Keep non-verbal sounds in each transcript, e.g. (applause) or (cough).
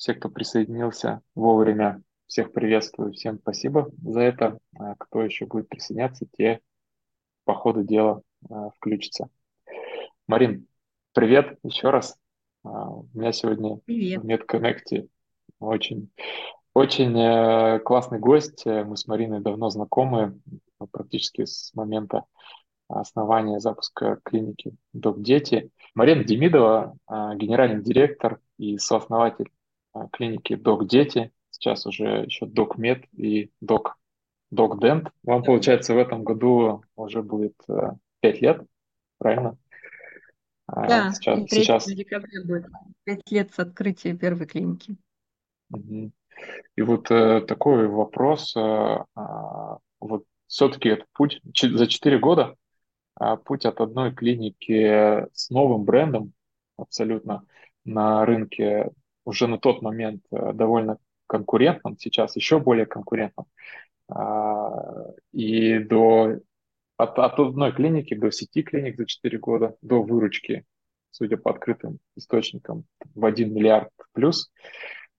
все, кто присоединился вовремя. Всех приветствую, всем спасибо за это. А кто еще будет присоединяться, те по ходу дела а, включатся. Марин, привет еще раз. А, у меня сегодня Привет. в MedConnect очень, очень э, классный гость. Мы с Мариной давно знакомы, практически с момента основания запуска клиники «Док Дети». Марина Демидова, генеральный директор и сооснователь клиники «Док Дети», сейчас уже еще «Док Мед» и «Док, Док Дент». Вам, получается, в этом году уже будет э, пять лет, правильно? А, да, сейчас, 3 сейчас... декабря будет пять лет с открытия первой клиники. И вот э, такой вопрос, э, э, вот все-таки этот путь за четыре года а, путь от одной клиники с новым брендом абсолютно на рынке уже на тот момент э, довольно конкурентным, сейчас еще более конкурентным, а, и до от, от одной клиники до сети клиник за 4 года, до выручки, судя по открытым источникам, в 1 миллиард плюс.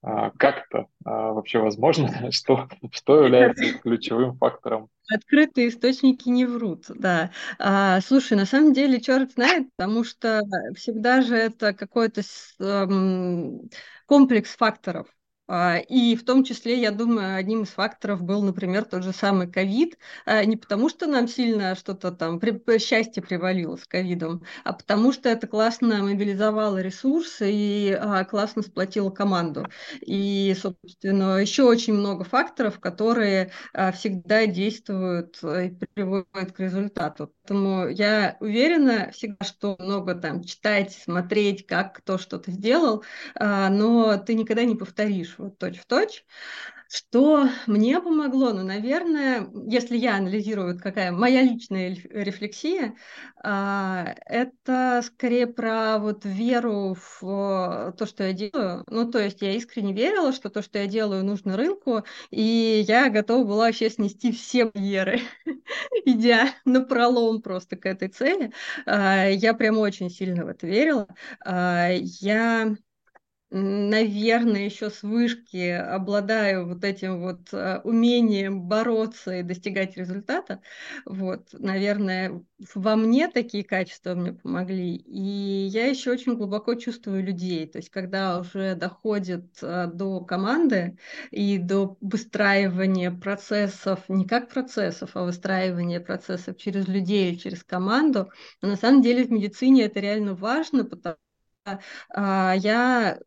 А, как это а, вообще возможно? (laughs) Что, что является ключевым фактором? Открытые источники не врут, да. А, слушай, на самом деле, черт знает, потому что всегда же это какой-то эм, комплекс факторов. А, и в том числе, я думаю, одним из факторов был, например, тот же самый ковид. А, не потому, что нам сильно что-то там, счастье привалило с ковидом, а потому что это классно мобилизовало ресурсы и а, классно сплотило команду. И, собственно, еще очень много факторов, которые всегда действуют и приводят к результату. Поэтому я уверена всегда, что много там читать, смотреть, как кто что-то сделал, но ты никогда не повторишь вот точь-в-точь. Что мне помогло? Ну, наверное, если я анализирую, какая моя личная рефлексия, а, это скорее про вот веру в то, что я делаю. Ну, то есть я искренне верила, что то, что я делаю, нужно рынку, и я готова была вообще снести все барьеры, (laughs) идя на пролом просто к этой цели. А, я прям очень сильно в это верила. А, я наверное, еще с вышки обладаю вот этим вот э, умением бороться и достигать результата. Вот, наверное, во мне такие качества мне помогли. И я еще очень глубоко чувствую людей. То есть, когда уже доходит э, до команды и до выстраивания процессов, не как процессов, а выстраивания процессов через людей, через команду, на самом деле в медицине это реально важно, потому я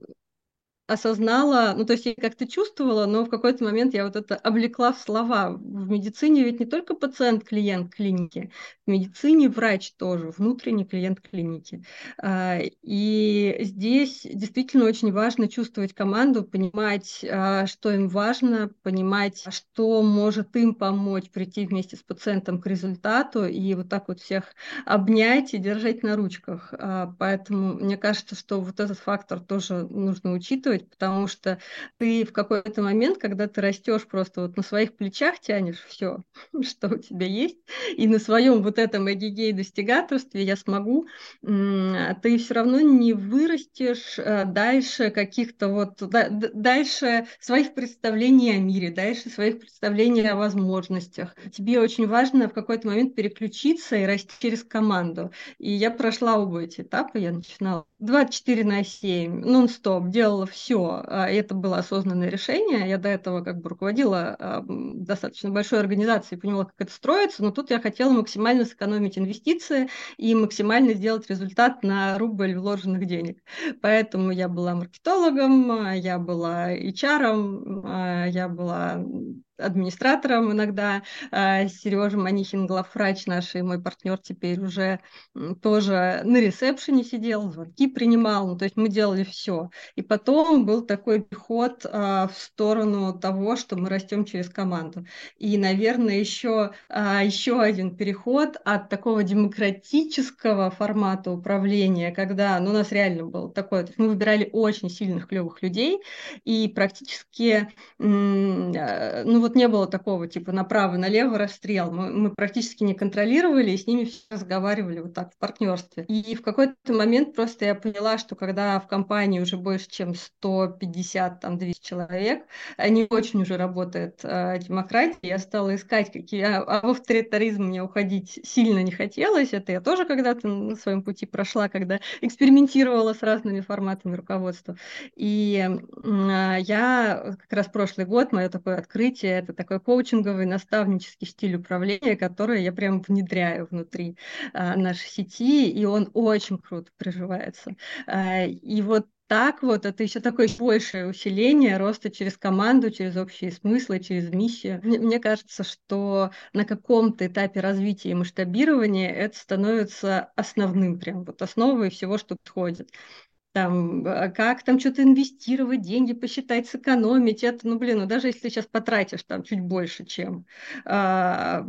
осознала, ну, то есть я как-то чувствовала, но в какой-то момент я вот это облекла в слова. В медицине ведь не только пациент клиент клиники, в медицине врач тоже, внутренний клиент клиники. А, и здесь действительно очень важно чувствовать команду, понимать, а, что им важно, понимать, что может им помочь прийти вместе с пациентом к результату и вот так вот всех обнять и держать на ручках. А, поэтому мне кажется, что вот этот фактор тоже нужно учитывать, чувствовать, потому что ты в какой-то момент, когда ты растешь просто вот на своих плечах тянешь все, (laughs) что у тебя есть, и на своем вот этом эгегей достигаторстве я смогу, ты все равно не вырастешь э, дальше каких-то вот, дальше своих представлений о мире, дальше своих представлений о возможностях. Тебе очень важно в какой-то момент переключиться и расти через команду. И я прошла оба эти этапа, я начинала 24 на 7, нон-стоп, делала все. А, это было осознанное решение. Я до этого как бы руководила а, достаточно большой организацией, поняла, как это строится, но тут я хотела максимально сэкономить инвестиции и максимально сделать результат на рубль вложенных денег. Поэтому я была маркетологом, я была HR, я была администратором иногда. А, Сережа Манихин, главврач наш и мой партнер теперь уже тоже на ресепшене сидел, звонки принимал. Ну, то есть мы делали все. И потом был такой переход а, в сторону того, что мы растем через команду. И, наверное, еще, а, еще один переход от такого демократического формата управления, когда ну, у нас реально был такой, то есть мы выбирали очень сильных, клевых людей, и практически ну, вот не было такого, типа, направо-налево расстрел. Мы, мы практически не контролировали, и с ними все разговаривали вот так в партнерстве. И в какой-то момент просто я поняла, что когда в компании уже больше, чем 150, там, 200 человек, не очень уже работает э, демократия, я стала искать, какие... А, а в авторитаризм мне уходить сильно не хотелось. Это я тоже когда-то на своем пути прошла, когда экспериментировала с разными форматами руководства. И э, я как раз прошлый год, мое такое открытие, это такой коучинговый, наставнический стиль управления, который я прям внедряю внутри э, нашей сети, и он очень круто приживается. Э, и вот так вот, это еще такое большее усиление роста через команду, через общие смыслы, через миссию. Мне, мне кажется, что на каком-то этапе развития и масштабирования это становится основным, прям вот основой всего, что подходит там, а как там что-то инвестировать, деньги посчитать, сэкономить, это, ну, блин, ну, даже если сейчас потратишь там чуть больше, чем, а,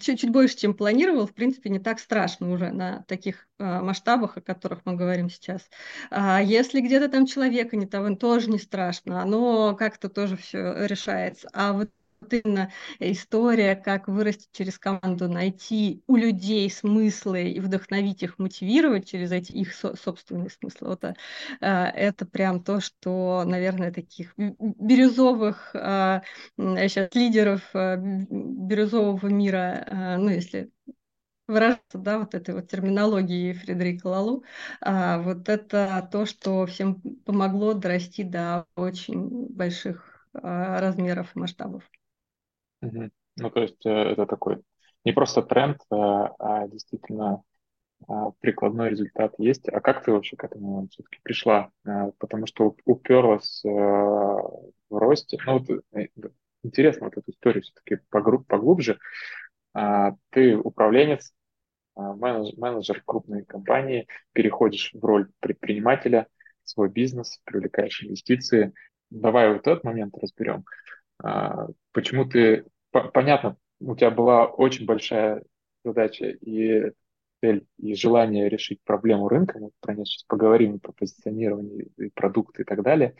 чуть, чуть больше, чем планировал, в принципе, не так страшно уже на таких а, масштабах, о которых мы говорим сейчас. Если где-то там человека не того, тоже не страшно, оно как-то тоже все решается. А вот именно история, как вырасти через команду, найти у людей смыслы и вдохновить их, мотивировать через эти их со- собственные смыслы. Вот, э, это прям то, что, наверное, таких бирюзовых сейчас э, лидеров э, бирюзового мира, ну, если выражаться, да, вот этой вот терминологии Фредерика Лалу, а, вот это то, что всем помогло дорасти до очень больших а, размеров и масштабов. Мгм. Ну, то есть э, это такой не просто тренд, а, а действительно а, прикладной результат есть. А как ты вообще к этому все-таки пришла? А, Потому что уперлась э, в росте. Ну, вот э, интересно вот эту историю все-таки поглубже. А, Ты управленец, а, менедж- менеджер крупной компании, переходишь в роль предпринимателя, свой бизнес, привлекаешь инвестиции. Давай вот этот момент разберем. А, Почему ты понятно, у тебя была очень большая задача и цель, и желание решить проблему рынка. Мы про нее сейчас поговорим, про позиционирование, и продукты и так далее.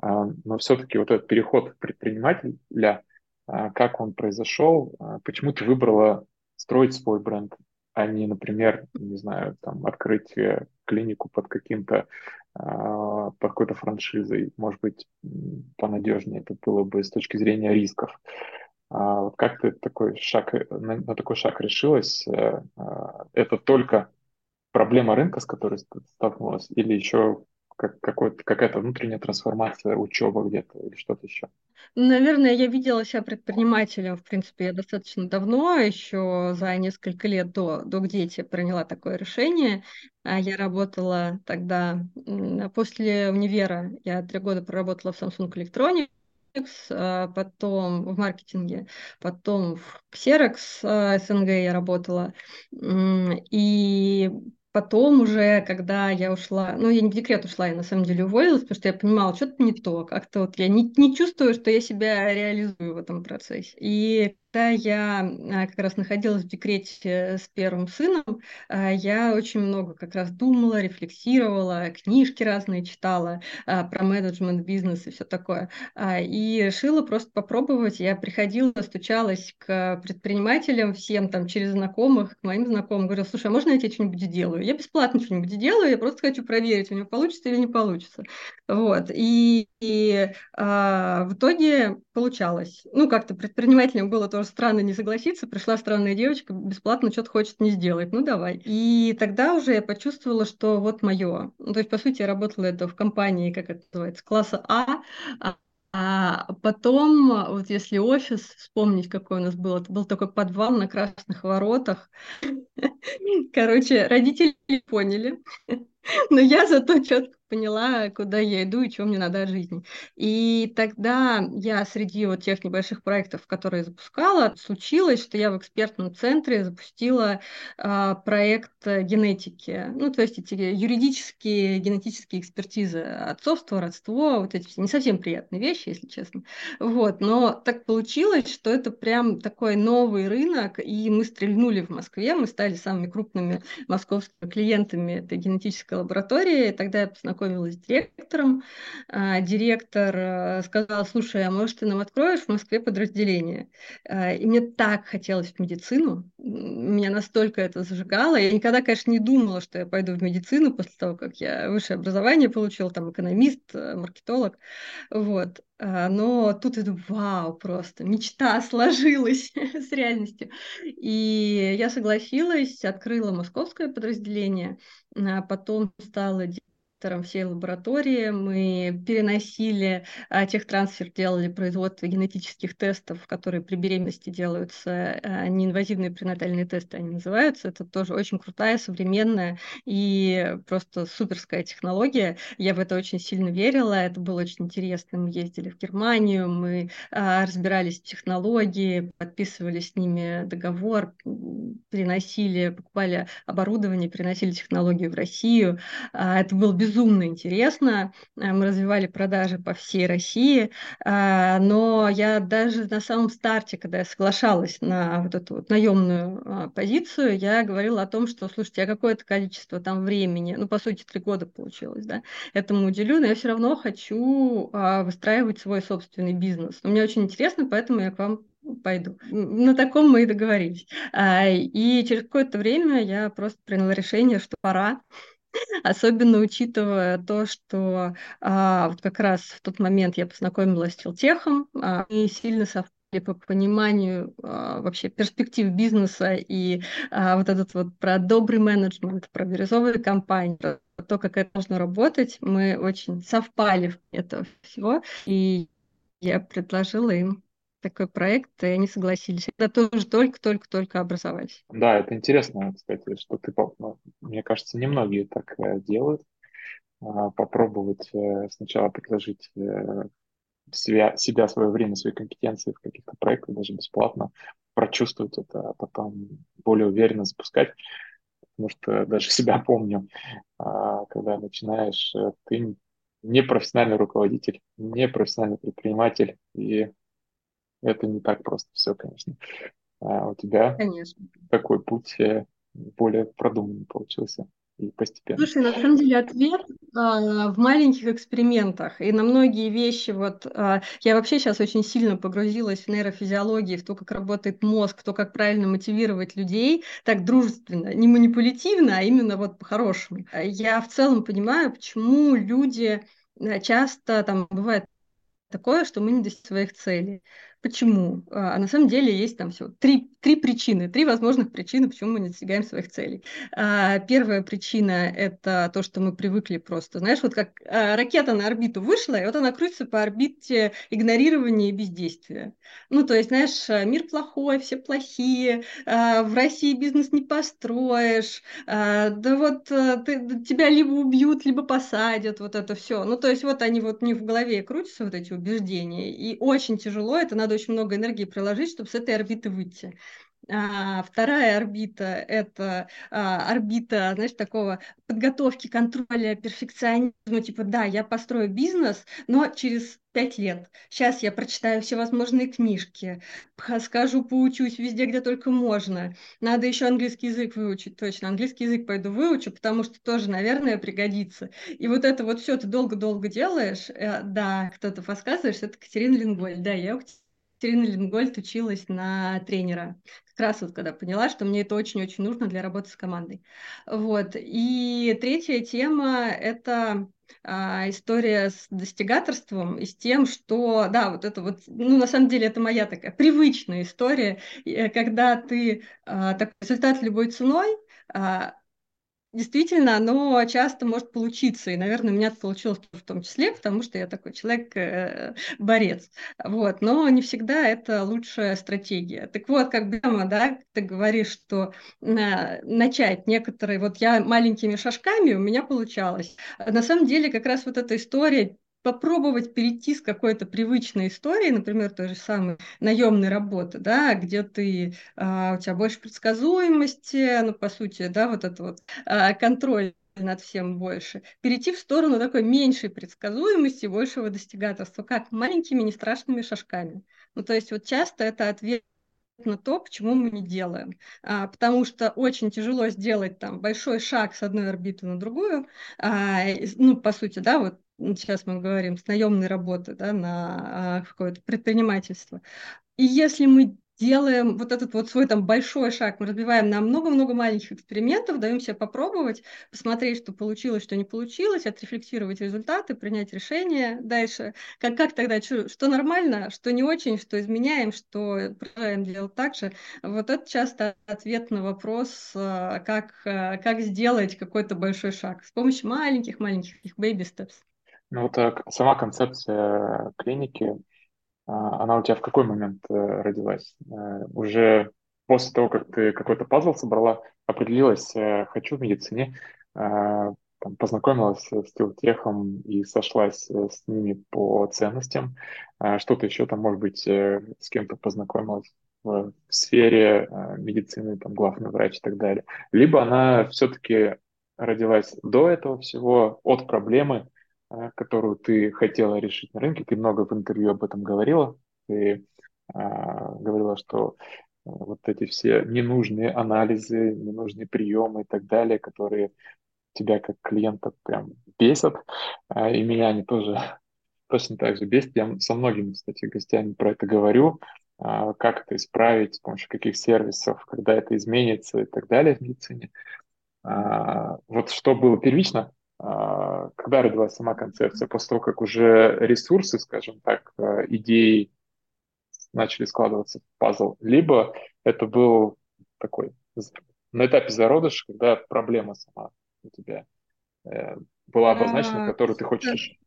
А, но все-таки вот этот переход предпринимателя, а, как он произошел, а, почему ты выбрала строить свой бренд, а не, например, не знаю, там, открыть э, клинику под каким-то под какой-то франшизой, может быть, понадежнее это было бы с точки зрения рисков. А вот как ты такой шаг, на, на такой шаг решилась? Э, а, это только проблема рынка, с которой столкнулась, или еще как, какая-то внутренняя трансформация, учеба где-то или что-то еще? Наверное, я видела себя предпринимателем, в принципе, я достаточно давно, еще за несколько лет до, до где-то приняла такое решение. А я работала тогда, после универа, я три года проработала в Samsung Electronics, потом в маркетинге, потом в Xerox а, СНГ я работала. И Потом уже, когда я ушла, ну, я не в декрет ушла, я на самом деле уволилась, потому что я понимала, что-то не то, как-то вот я не, не чувствую, что я себя реализую в этом процессе. И когда я а, как раз находилась в декрете с первым сыном, а, я очень много как раз думала, рефлексировала, книжки разные читала а, про менеджмент, бизнес и все такое. И решила просто попробовать. Я приходила, стучалась к предпринимателям всем там через знакомых, к моим знакомым, говорила, слушай, а можно я тебе что-нибудь делаю? Я бесплатно что-нибудь делаю, я просто хочу проверить, у него получится или не получится. Вот. И, и а, в итоге получалось. Ну, как-то предпринимателям было тоже странно не согласиться. Пришла странная девочка, бесплатно что-то хочет не сделать. Ну, давай. И тогда уже я почувствовала, что вот мое. Ну, то есть, по сути, я работала это в компании, как это называется, класса А, а, потом, вот если офис вспомнить, какой у нас был, это был такой подвал на Красных Воротах. (laughs) Короче, родители поняли, (laughs) но я зато четко поняла, куда я иду и чего мне надо от жизни. И тогда я среди вот тех небольших проектов, которые запускала, случилось, что я в экспертном центре запустила э, проект генетики. Ну, то есть эти юридические, генетические экспертизы, отцовство, родство, вот эти не совсем приятные вещи, если честно. Вот, но так получилось, что это прям такой новый рынок, и мы стрельнули в Москве, мы стали самыми крупными московскими клиентами этой генетической лаборатории. Тогда я познакомилась познакомилась с директором. А, директор э, сказал, слушай, а может ты нам откроешь в Москве подразделение? А, и мне так хотелось в медицину, меня настолько это зажигало. Я никогда, конечно, не думала, что я пойду в медицину после того, как я высшее образование получила, там экономист, э, маркетолог. Вот. А, но тут иду, вау, просто мечта сложилась (laughs) с реальностью. И я согласилась, открыла московское подразделение, потом стала директором всей лаборатории. Мы переносили а, техтрансфер, делали производство генетических тестов, которые при беременности делаются, а, неинвазивные пренатальные тесты они называются. Это тоже очень крутая, современная и просто суперская технология. Я в это очень сильно верила, это было очень интересно. Мы ездили в Германию, мы а, разбирались в технологии, подписывали с ними договор, приносили, покупали оборудование, приносили технологию в Россию. Это был безумно безумно интересно. Э, мы развивали продажи по всей России, э, но я даже на самом старте, когда я соглашалась на вот эту вот наемную э, позицию, я говорила о том, что, слушайте, я какое-то количество там времени, ну, по сути, три года получилось, да, этому уделю, но я все равно хочу выстраивать свой собственный бизнес. Мне очень интересно, поэтому я к вам пойду. На таком мы и договорились. И через какое-то время я просто приняла решение, что пора. Особенно учитывая то, что а, вот как раз в тот момент я познакомилась с Телтехом, а, и сильно совпали по пониманию а, вообще перспектив бизнеса и а, вот этот вот про добрый менеджмент, про бирюзовые компании, про то, как это должно работать, мы очень совпали в этого всего, и я предложила им такой проект, и они согласились. Это тоже только-только-только образовались. Да, это интересно, кстати, что ты, ну, мне кажется, немногие так э, делают. А, попробовать э, сначала предложить э, себя, себя, свое время, свои компетенции в каких-то проектах, даже бесплатно, прочувствовать это, а потом более уверенно запускать. Потому что даже (laughs) себя помню, а, когда начинаешь, ты не профессиональный руководитель, не профессиональный предприниматель, и это не так просто все, конечно. А у тебя конечно. такой путь э, более продуманный получился и постепенно. Слушай, на самом деле ответ а, в маленьких экспериментах. И на многие вещи, вот а, я вообще сейчас очень сильно погрузилась в нейрофизиологию, в то, как работает мозг, в то, как правильно мотивировать людей, так дружественно, не манипулятивно, а именно вот по-хорошему. Я в целом понимаю, почему люди э, часто там бывает такое, что мы не достигаем своих целей. Почему? А, а на самом деле есть там все три, три причины, три возможных причины, почему мы не достигаем своих целей. А, первая причина – это то, что мы привыкли просто. Знаешь, вот как а, ракета на орбиту вышла, и вот она крутится по орбите игнорирования и бездействия. Ну, то есть, знаешь, мир плохой, все плохие, а, в России бизнес не построишь, а, да вот а, ты, тебя либо убьют, либо посадят, вот это все. Ну, то есть, вот они вот не в голове крутятся, вот эти убеждения, и очень тяжело, это надо очень много энергии приложить, чтобы с этой орбиты выйти. А, вторая орбита – это а, орбита, знаешь, такого подготовки, контроля, перфекционизма, типа, да, я построю бизнес, но через пять лет. Сейчас я прочитаю всевозможные книжки, скажу, поучусь везде, где только можно. Надо еще английский язык выучить, точно. Английский язык пойду выучу, потому что тоже, наверное, пригодится. И вот это вот все ты долго-долго делаешь. Э, да, кто-то подсказываешь, это Катерина Линголь. Да, я у Екатерина Лингольд училась на тренера. Как раз вот когда поняла, что мне это очень-очень нужно для работы с командой. Вот. И третья тема – это а, история с достигаторством и с тем, что, да, вот это вот, ну, на самом деле, это моя такая привычная история, э, когда ты а, такой результат любой ценой, а, действительно, оно часто может получиться. И, наверное, у меня это получилось в том числе, потому что я такой человек-борец. Э, вот. Но не всегда это лучшая стратегия. Так вот, как бы, да, ты говоришь, что начать некоторые... Вот я маленькими шажками, у меня получалось. На самом деле, как раз вот эта история попробовать перейти с какой-то привычной истории, например, той же самой наемной работы, да, где ты, а, у тебя больше предсказуемости, ну, по сути, да, вот это вот а, контроль над всем больше, перейти в сторону такой меньшей предсказуемости, большего достигаторства, как маленькими, не страшными шажками. Ну, то есть вот часто это ответ на то, почему мы не делаем. А, потому что очень тяжело сделать там большой шаг с одной орбиты на другую. А, ну, по сути, да, вот сейчас мы говорим с наемной работы да, на а, какое-то предпринимательство. И если мы делаем вот этот вот свой там большой шаг, мы разбиваем на много-много маленьких экспериментов, даем себе попробовать, посмотреть, что получилось, что не получилось, отрефлексировать результаты, принять решение дальше. Как, как тогда, что, что нормально, что не очень, что изменяем, что продолжаем делать так же. Вот это часто ответ на вопрос, э, как, э, как сделать какой-то большой шаг с помощью маленьких-маленьких baby steps. Ну вот э, сама концепция клиники, а, она у тебя в какой момент э, родилась? Э, уже после того, как ты какой-то пазл собрала, определилась, хочу в медицине, познакомилась с телтехом и сошлась с ними по ценностям. Что-то еще там, может быть, с кем-то познакомилась в сфере медицины, там, главный врач и так далее. Либо она все-таки родилась до этого всего, от проблемы, а, которую ты хотела решить на рынке. Ты много в интервью об этом говорила. Ты а, говорила, что а, вот эти все ненужные анализы, ненужные приемы и так далее, которые тебя как клиента прям бесят, а, и меня они тоже (laughs) точно так же бесят. Я со многими, кстати, гостями про это говорю, а, как это исправить, с помощью каких сервисов, когда это изменится и так далее в медицине. А, вот что было первично, когда родилась сама концепция? После того, как уже ресурсы, скажем так, а, идеи начали складываться в пазл, либо это был такой на этапе зародыша, когда проблема сама у тебя э, была обозначена, которую ты хочешь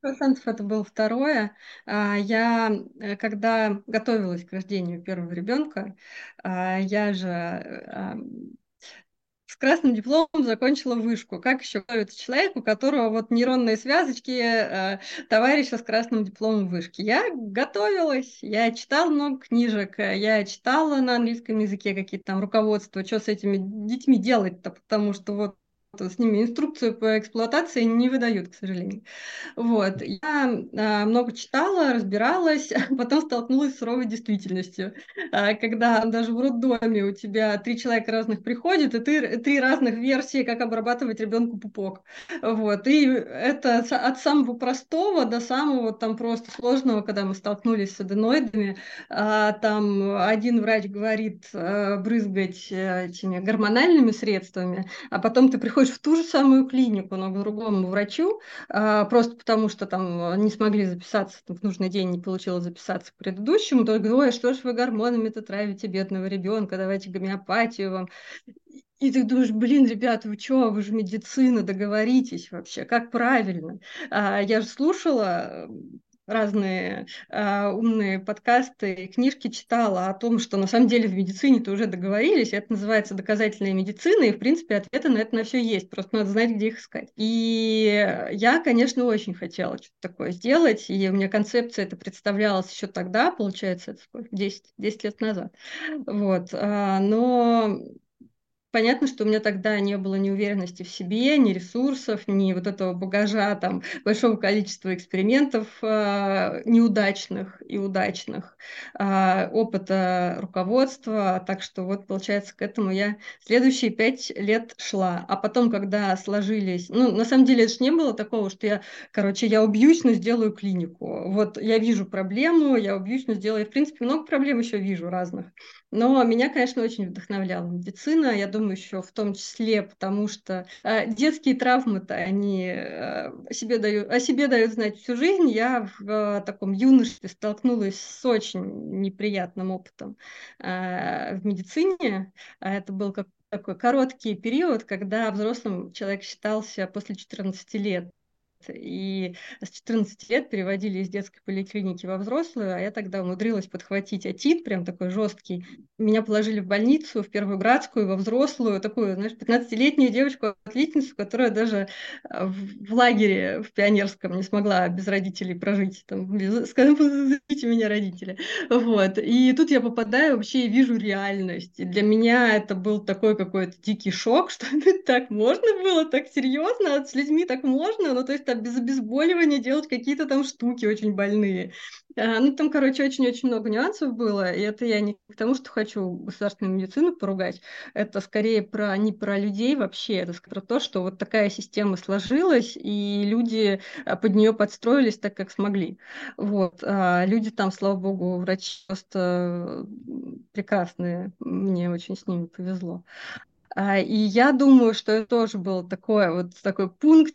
процентов это было второе. Я, э, когда готовилась к рождению первого ребенка, я же э, с красным дипломом закончила вышку. Как еще готовится человек, у которого вот нейронные связочки э, товарища с красным дипломом вышки? Я готовилась, я читала много книжек, я читала на английском языке какие-то там руководства, что с этими детьми делать-то, потому что вот с ними инструкцию по эксплуатации не выдают, к сожалению. Вот. Я а, много читала, разбиралась, (laughs) а потом столкнулась с суровой действительностью. А, когда даже в роддоме у тебя три человека разных приходят, и ты три разных версии, как обрабатывать ребенку пупок. Вот. И это от самого простого до самого там просто сложного, когда мы столкнулись с аденоидами. А, там один врач говорит брызгать э, этими гормональными средствами, а потом ты приходишь приходишь в ту же самую клинику, но к другому врачу, а, просто потому что там не смогли записаться там, в нужный день, не получилось записаться к предыдущему, то говорю, ой, что ж вы гормонами-то травите бедного ребенка, давайте гомеопатию вам. И ты думаешь, блин, ребята, вы что, вы же медицина, договоритесь вообще, как правильно. А, я же слушала разные э, умные подкасты и книжки читала о том, что на самом деле в медицине-то уже договорились, это называется доказательная медицина, и, в принципе, ответы на это на все есть, просто надо знать, где их искать. И я, конечно, очень хотела что-то такое сделать, и у меня концепция это представлялась еще тогда, получается, это сколько? 10, 10 лет назад. Вот. А, но Понятно, что у меня тогда не было ни уверенности в себе, ни ресурсов, ни вот этого багажа, там, большого количества экспериментов э, неудачных и удачных, э, опыта руководства. Так что вот, получается, к этому я следующие пять лет шла. А потом, когда сложились... Ну, на самом деле, это же не было такого, что я, короче, я убьюсь, но сделаю клинику. Вот я вижу проблему, я убьюсь, но сделаю. в принципе, много проблем еще вижу разных. Но меня, конечно, очень вдохновляла медицина, я думаю, еще в том числе, потому что э, детские травмы-то, они э, себе дают, о себе дают знать всю жизнь. Я в э, таком юношестве столкнулась с очень неприятным опытом э, в медицине. Это был как такой короткий период, когда взрослым человек считался после 14 лет и с 14 лет переводили из детской поликлиники во взрослую, а я тогда умудрилась подхватить отит, прям такой жесткий. Меня положили в больницу, в первую градскую, во взрослую, такую, знаешь, 15-летнюю девочку-отличницу, которая даже а, в лагере в пионерском не смогла без родителей прожить. Там, сказали, (laughs) позовите меня родители. Вот. И тут я попадаю вообще и вижу реальность. И для меня это был такой какой-то дикий шок, (laughs) что так можно было, так серьезно, с людьми так можно. Ну, то есть там без обезболивания делать какие-то там штуки очень больные. А, ну, там, короче, очень-очень много нюансов было, и это я не к тому, что хочу государственную медицину поругать, это скорее про не про людей вообще, это про то, что вот такая система сложилась, и люди а, под нее подстроились так, как смогли. Вот. А люди там, слава богу, врачи просто прекрасные, мне очень с ними повезло. А, и я думаю, что это тоже был такой вот такой пункт,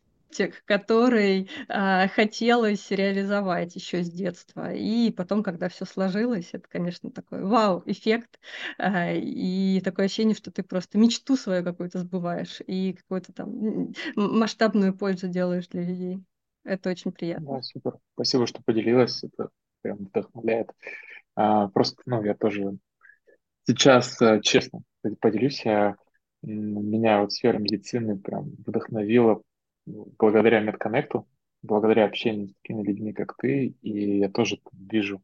который а, хотелось реализовать еще с детства. И потом, когда все сложилось, это, конечно, такой вау-эффект. А, и такое ощущение, что ты просто мечту свою какую-то сбываешь и какую-то там масштабную пользу делаешь для людей. Это очень приятно. Да, супер. Спасибо, что поделилась. Это прям вдохновляет. А, просто, ну, я тоже сейчас, э, честно, поделюсь, я меня вот сфера медицины прям вдохновила благодаря медконнекту, благодаря общению с такими людьми, как ты, и я тоже вижу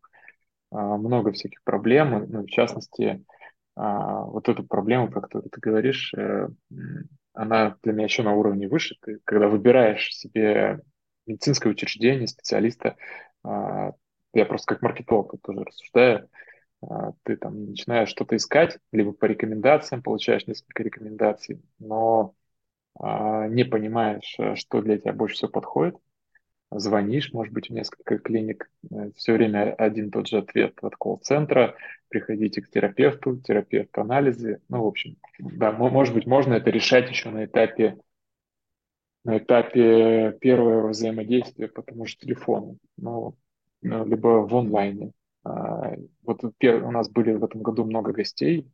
а, много всяких проблем, ну, в частности, а, вот эту проблему, про которую ты говоришь, э, она для меня еще на уровне выше. Ты, когда выбираешь себе медицинское учреждение, специалиста, а, я просто как маркетолог тоже рассуждаю, ты там начинаешь что-то искать, либо по рекомендациям получаешь несколько рекомендаций, но не понимаешь, э, что для тебя больше всего подходит, звонишь, может быть, в несколько клиник, э, все время один тот же ответ от колл-центра, приходите к терапевту, терапевт анализы, ну, в общем, да, может быть, можно это решать еще на этапе на этапе первого взаимодействия по тому же ну, ну либо в онлайне. А, вот у нас были в этом году много гостей.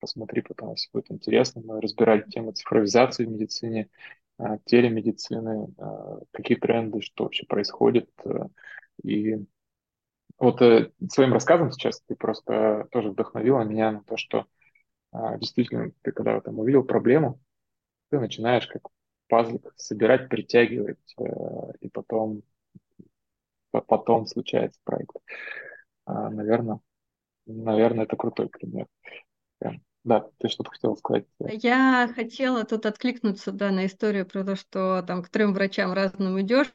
Посмотри потом, если будет интересно. Мы разбирали тему цифровизации в медицине, а, телемедицины, а, какие тренды, что вообще происходит. И вот э, своим рассказом сейчас ты просто тоже вдохновила меня на то, что действительно ты когда там увидел проблему, ты начинаешь как пазлик собирать, притягивать, э, и потом потом случается проект. А, наверное, наверное, это крутой пример. Да, ты что-то хотела сказать? Я хотела тут откликнуться, да, на историю про то, что там к трем врачам разным идешь,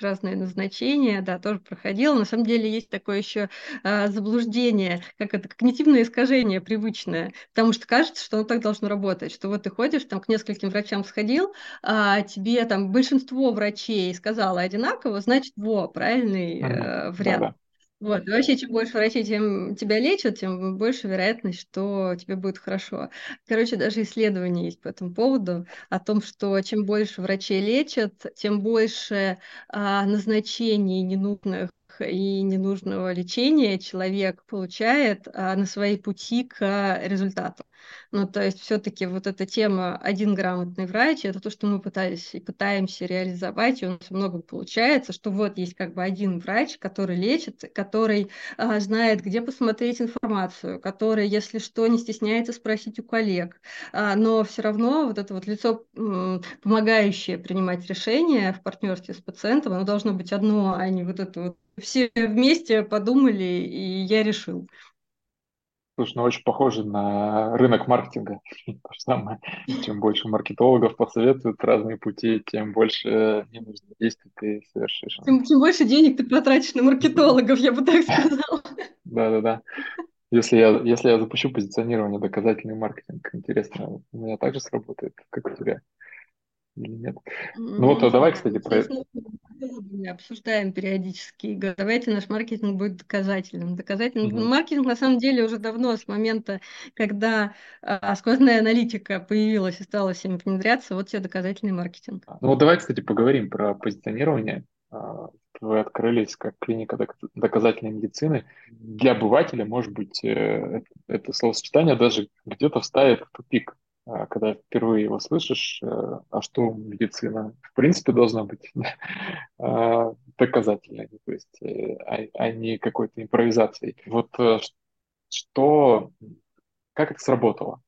разные назначения, да, тоже проходила. На самом деле есть такое еще а, заблуждение, как это когнитивное искажение привычное, потому что кажется, что оно так должно работать, что вот ты ходишь там к нескольким врачам сходил, а тебе там большинство врачей сказала одинаково, значит, во, правильный э, вариант. Да, да. Вот, и вообще, чем больше врачей тем тебя лечат, тем больше вероятность, что тебе будет хорошо. Короче, даже исследования есть по этому поводу, о том, что чем больше врачей лечат, тем больше а, назначений ненужных и ненужного лечения человек получает а, на своей пути к результату. Ну, то есть все-таки вот эта тема «один грамотный врач» — это то, что мы пытались и пытаемся реализовать, и у нас много получается, что вот есть как бы один врач, который лечит, который а, знает, где посмотреть информацию, который, если что, не стесняется спросить у коллег, а, но все равно вот это вот лицо, помогающее принимать решения в партнерстве с пациентом, оно должно быть одно, а не вот это вот все вместе подумали, и я решил. Слушай, ну очень похоже на рынок маркетинга. (laughs) То же самое. Чем больше маркетологов посоветуют разные пути, тем больше не нужно действий ты совершишь. Тем, тем больше денег ты потратишь на маркетологов, я бы так (laughs) сказала. Да-да-да. Если я, если я запущу позиционирование, доказательный маркетинг, интересно, у меня также сработает, как у тебя? Или нет. Ну вот, а давай, кстати, про... Мы обсуждаем периодически, давайте наш маркетинг будет доказательным. Доказательным. Угу. Маркетинг на самом деле уже давно, с момента, когда а, сквозная аналитика появилась и стала всем внедряться, вот тебе доказательный маркетинг. Ну вот давай, кстати, поговорим про позиционирование. А, вы открылись как клиника доказательной медицины. Для обывателя, может быть, э, это словосочетание даже где-то вставит в тупик а, когда впервые его слышишь, э, а что медицина в принципе должна быть? (laughs) А, доказательной, то есть, э, а, а не какой-то импровизацией. Вот э, что, как это сработало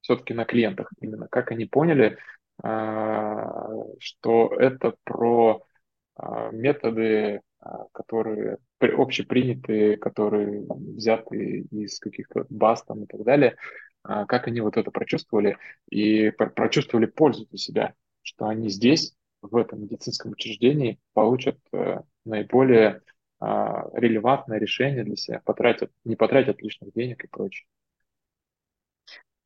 все-таки на клиентах именно, как они поняли, что это про методы, которые общепринятые, которые взяты из каких-то баз там и так далее, а, как они вот это прочувствовали и прочувствовали пользу для себя, что они здесь, в этом медицинском учреждении получат э, наиболее а, релевантное решение для себя, потратят, не потратят лишних денег и прочее.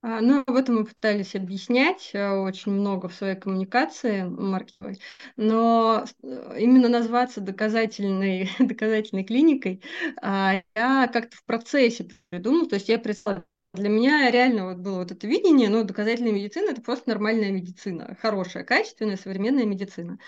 А, ну, об этом мы пытались объяснять э, очень много в своей коммуникации маркетинговой, но э, именно назваться доказательной, (laughs) доказательной клиникой а, я как-то в процессе придумала, то есть я представила для меня реально вот было вот это видение, ну, доказательная медицина – это просто нормальная медицина, хорошая, качественная, современная медицина.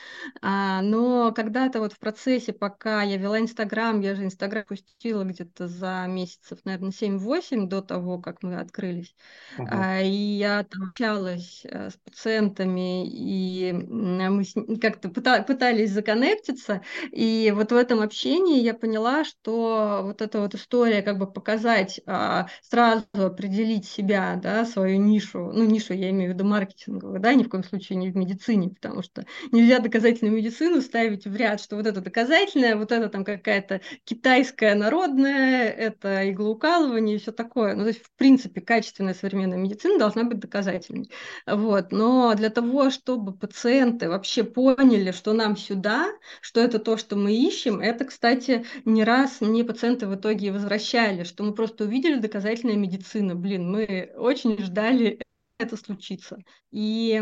А, но когда-то вот в процессе, пока я вела Инстаграм, я же Инстаграм пустила где-то за месяцев, наверное, 7-8 до того, как мы открылись, Угу. а, и я там общалась а, с пациентами, и мы как-то пыта пытались законнектиться, и вот в этом общении я поняла, что вот эта вот история как бы показать а, сразу определить себя, да, свою нишу, ну, нишу я имею в виду маркетинговую, да, ни в коем случае не в медицине, потому что нельзя доказательную медицину ставить в ряд, что вот это доказательное, вот это там какая-то китайская народная, это иглоукалывание и все такое. Ну, то есть, в принципе, качественная современная медицина должна быть доказательной. Вот. Но для того, чтобы пациенты вообще поняли, что нам сюда, что это то, что мы ищем, это, кстати, не раз мне пациенты в итоге возвращали, что мы просто увидели доказательная медицина, сына, блин, мы очень ждали это случится. И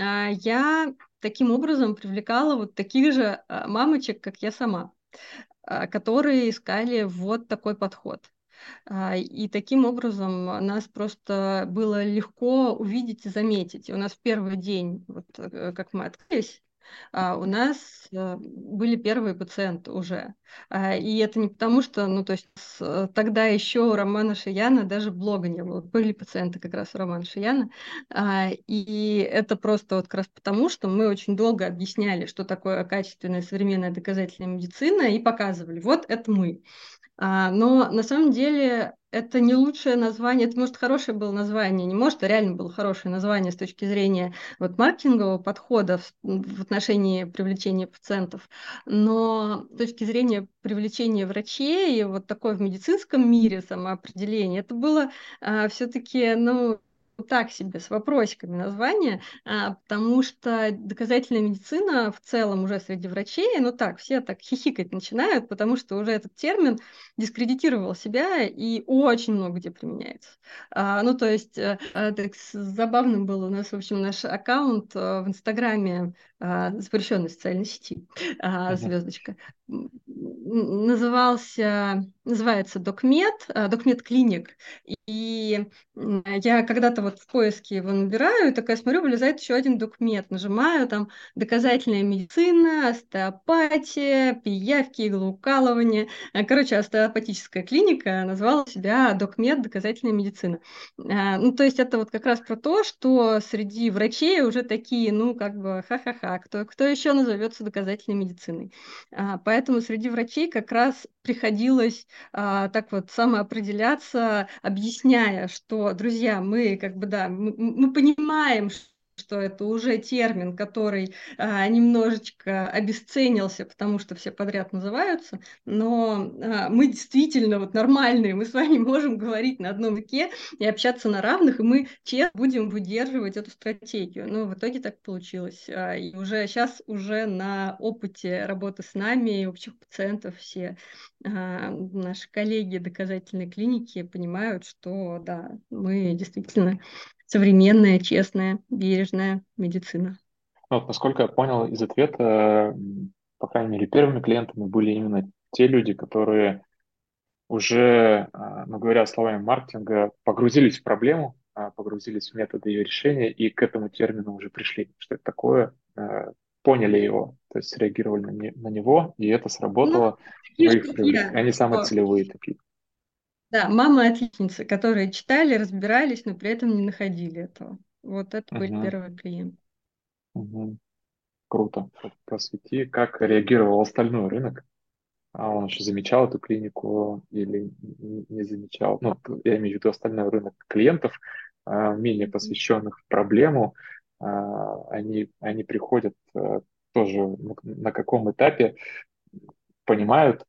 а, я таким образом привлекала вот таких же а, мамочек, как я сама, а, которые искали вот такой подход. А, и таким образом нас просто было легко увидеть и заметить. И у нас в первый день, вот э, как мы открылись, у нас э, были первые пациенты уже. А, и это не потому, что, ну, то есть э, тогда еще у Романа Шияна даже блога не было. Были пациенты как раз у Романа Шияна. А, и это просто вот как раз потому, что мы очень долго объясняли, что такое качественная современная доказательная медицина, и показывали, вот это мы. Но на самом деле это не лучшее название, это, может, хорошее было название, не может, а реально было хорошее название с точки зрения вот, маркетингового подхода в, в отношении привлечения пациентов, но с точки зрения привлечения врачей и вот такое в медицинском мире самоопределение, это было а, все-таки, ну, так себе, с вопросиками название, а, потому что доказательная медицина в целом уже среди врачей, ну так, все так хихикать начинают, потому что уже этот термин дискредитировал себя и очень много где применяется. А, ну, то есть, а, так забавным был у нас, в общем, наш аккаунт а, в Инстаграме запрещенной социальной сети, а, звездочка, назывался, называется Докмед, Докмед Клиник, и я когда-то вот в поиске его набираю, и такая смотрю, вылезает еще один документ, нажимаю там доказательная медицина, остеопатия, пиявки, иглоукалывание. Короче, остеопатическая клиника назвала себя докмед доказательная медицина. А, ну, то есть это вот как раз про то, что среди врачей уже такие, ну, как бы ха-ха-ха, кто, кто еще назовется доказательной медициной. А, поэтому среди врачей как раз приходилось а, так вот самоопределяться, объясняя, что, друзья, мы как бы, да, мы, мы понимаем, что это уже термин, который а, немножечко обесценился, потому что все подряд называются, но а, мы действительно вот нормальные, мы с вами можем говорить на одном языке и общаться на равных, и мы честно будем выдерживать эту стратегию. Но в итоге так получилось. А, и уже сейчас уже на опыте работы с нами и общих пациентов все а, наши коллеги доказательной клиники понимают, что да, мы действительно современная, честная, бережная медицина. Ну, поскольку я понял из ответа, по крайней мере, первыми клиентами были именно те люди, которые уже, а, ну, говоря словами маркетинга, погрузились в проблему, а, погрузились в методы ее решения и к этому термину уже пришли. Что это такое? А, поняли его, то есть реагировали на него, и это сработало. Ну, их, они самые целевые такие. Да, мамы-отличницы, которые читали, разбирались, но при этом не находили этого. Вот это угу. были первые клиенты. Угу. Круто. Просвети, как реагировал остальной рынок? А он еще замечал эту клинику или не замечал? Ну, я имею в виду остальной рынок клиентов, а, менее посвященных проблему. А, они, они приходят э, тоже на каком этапе понимают,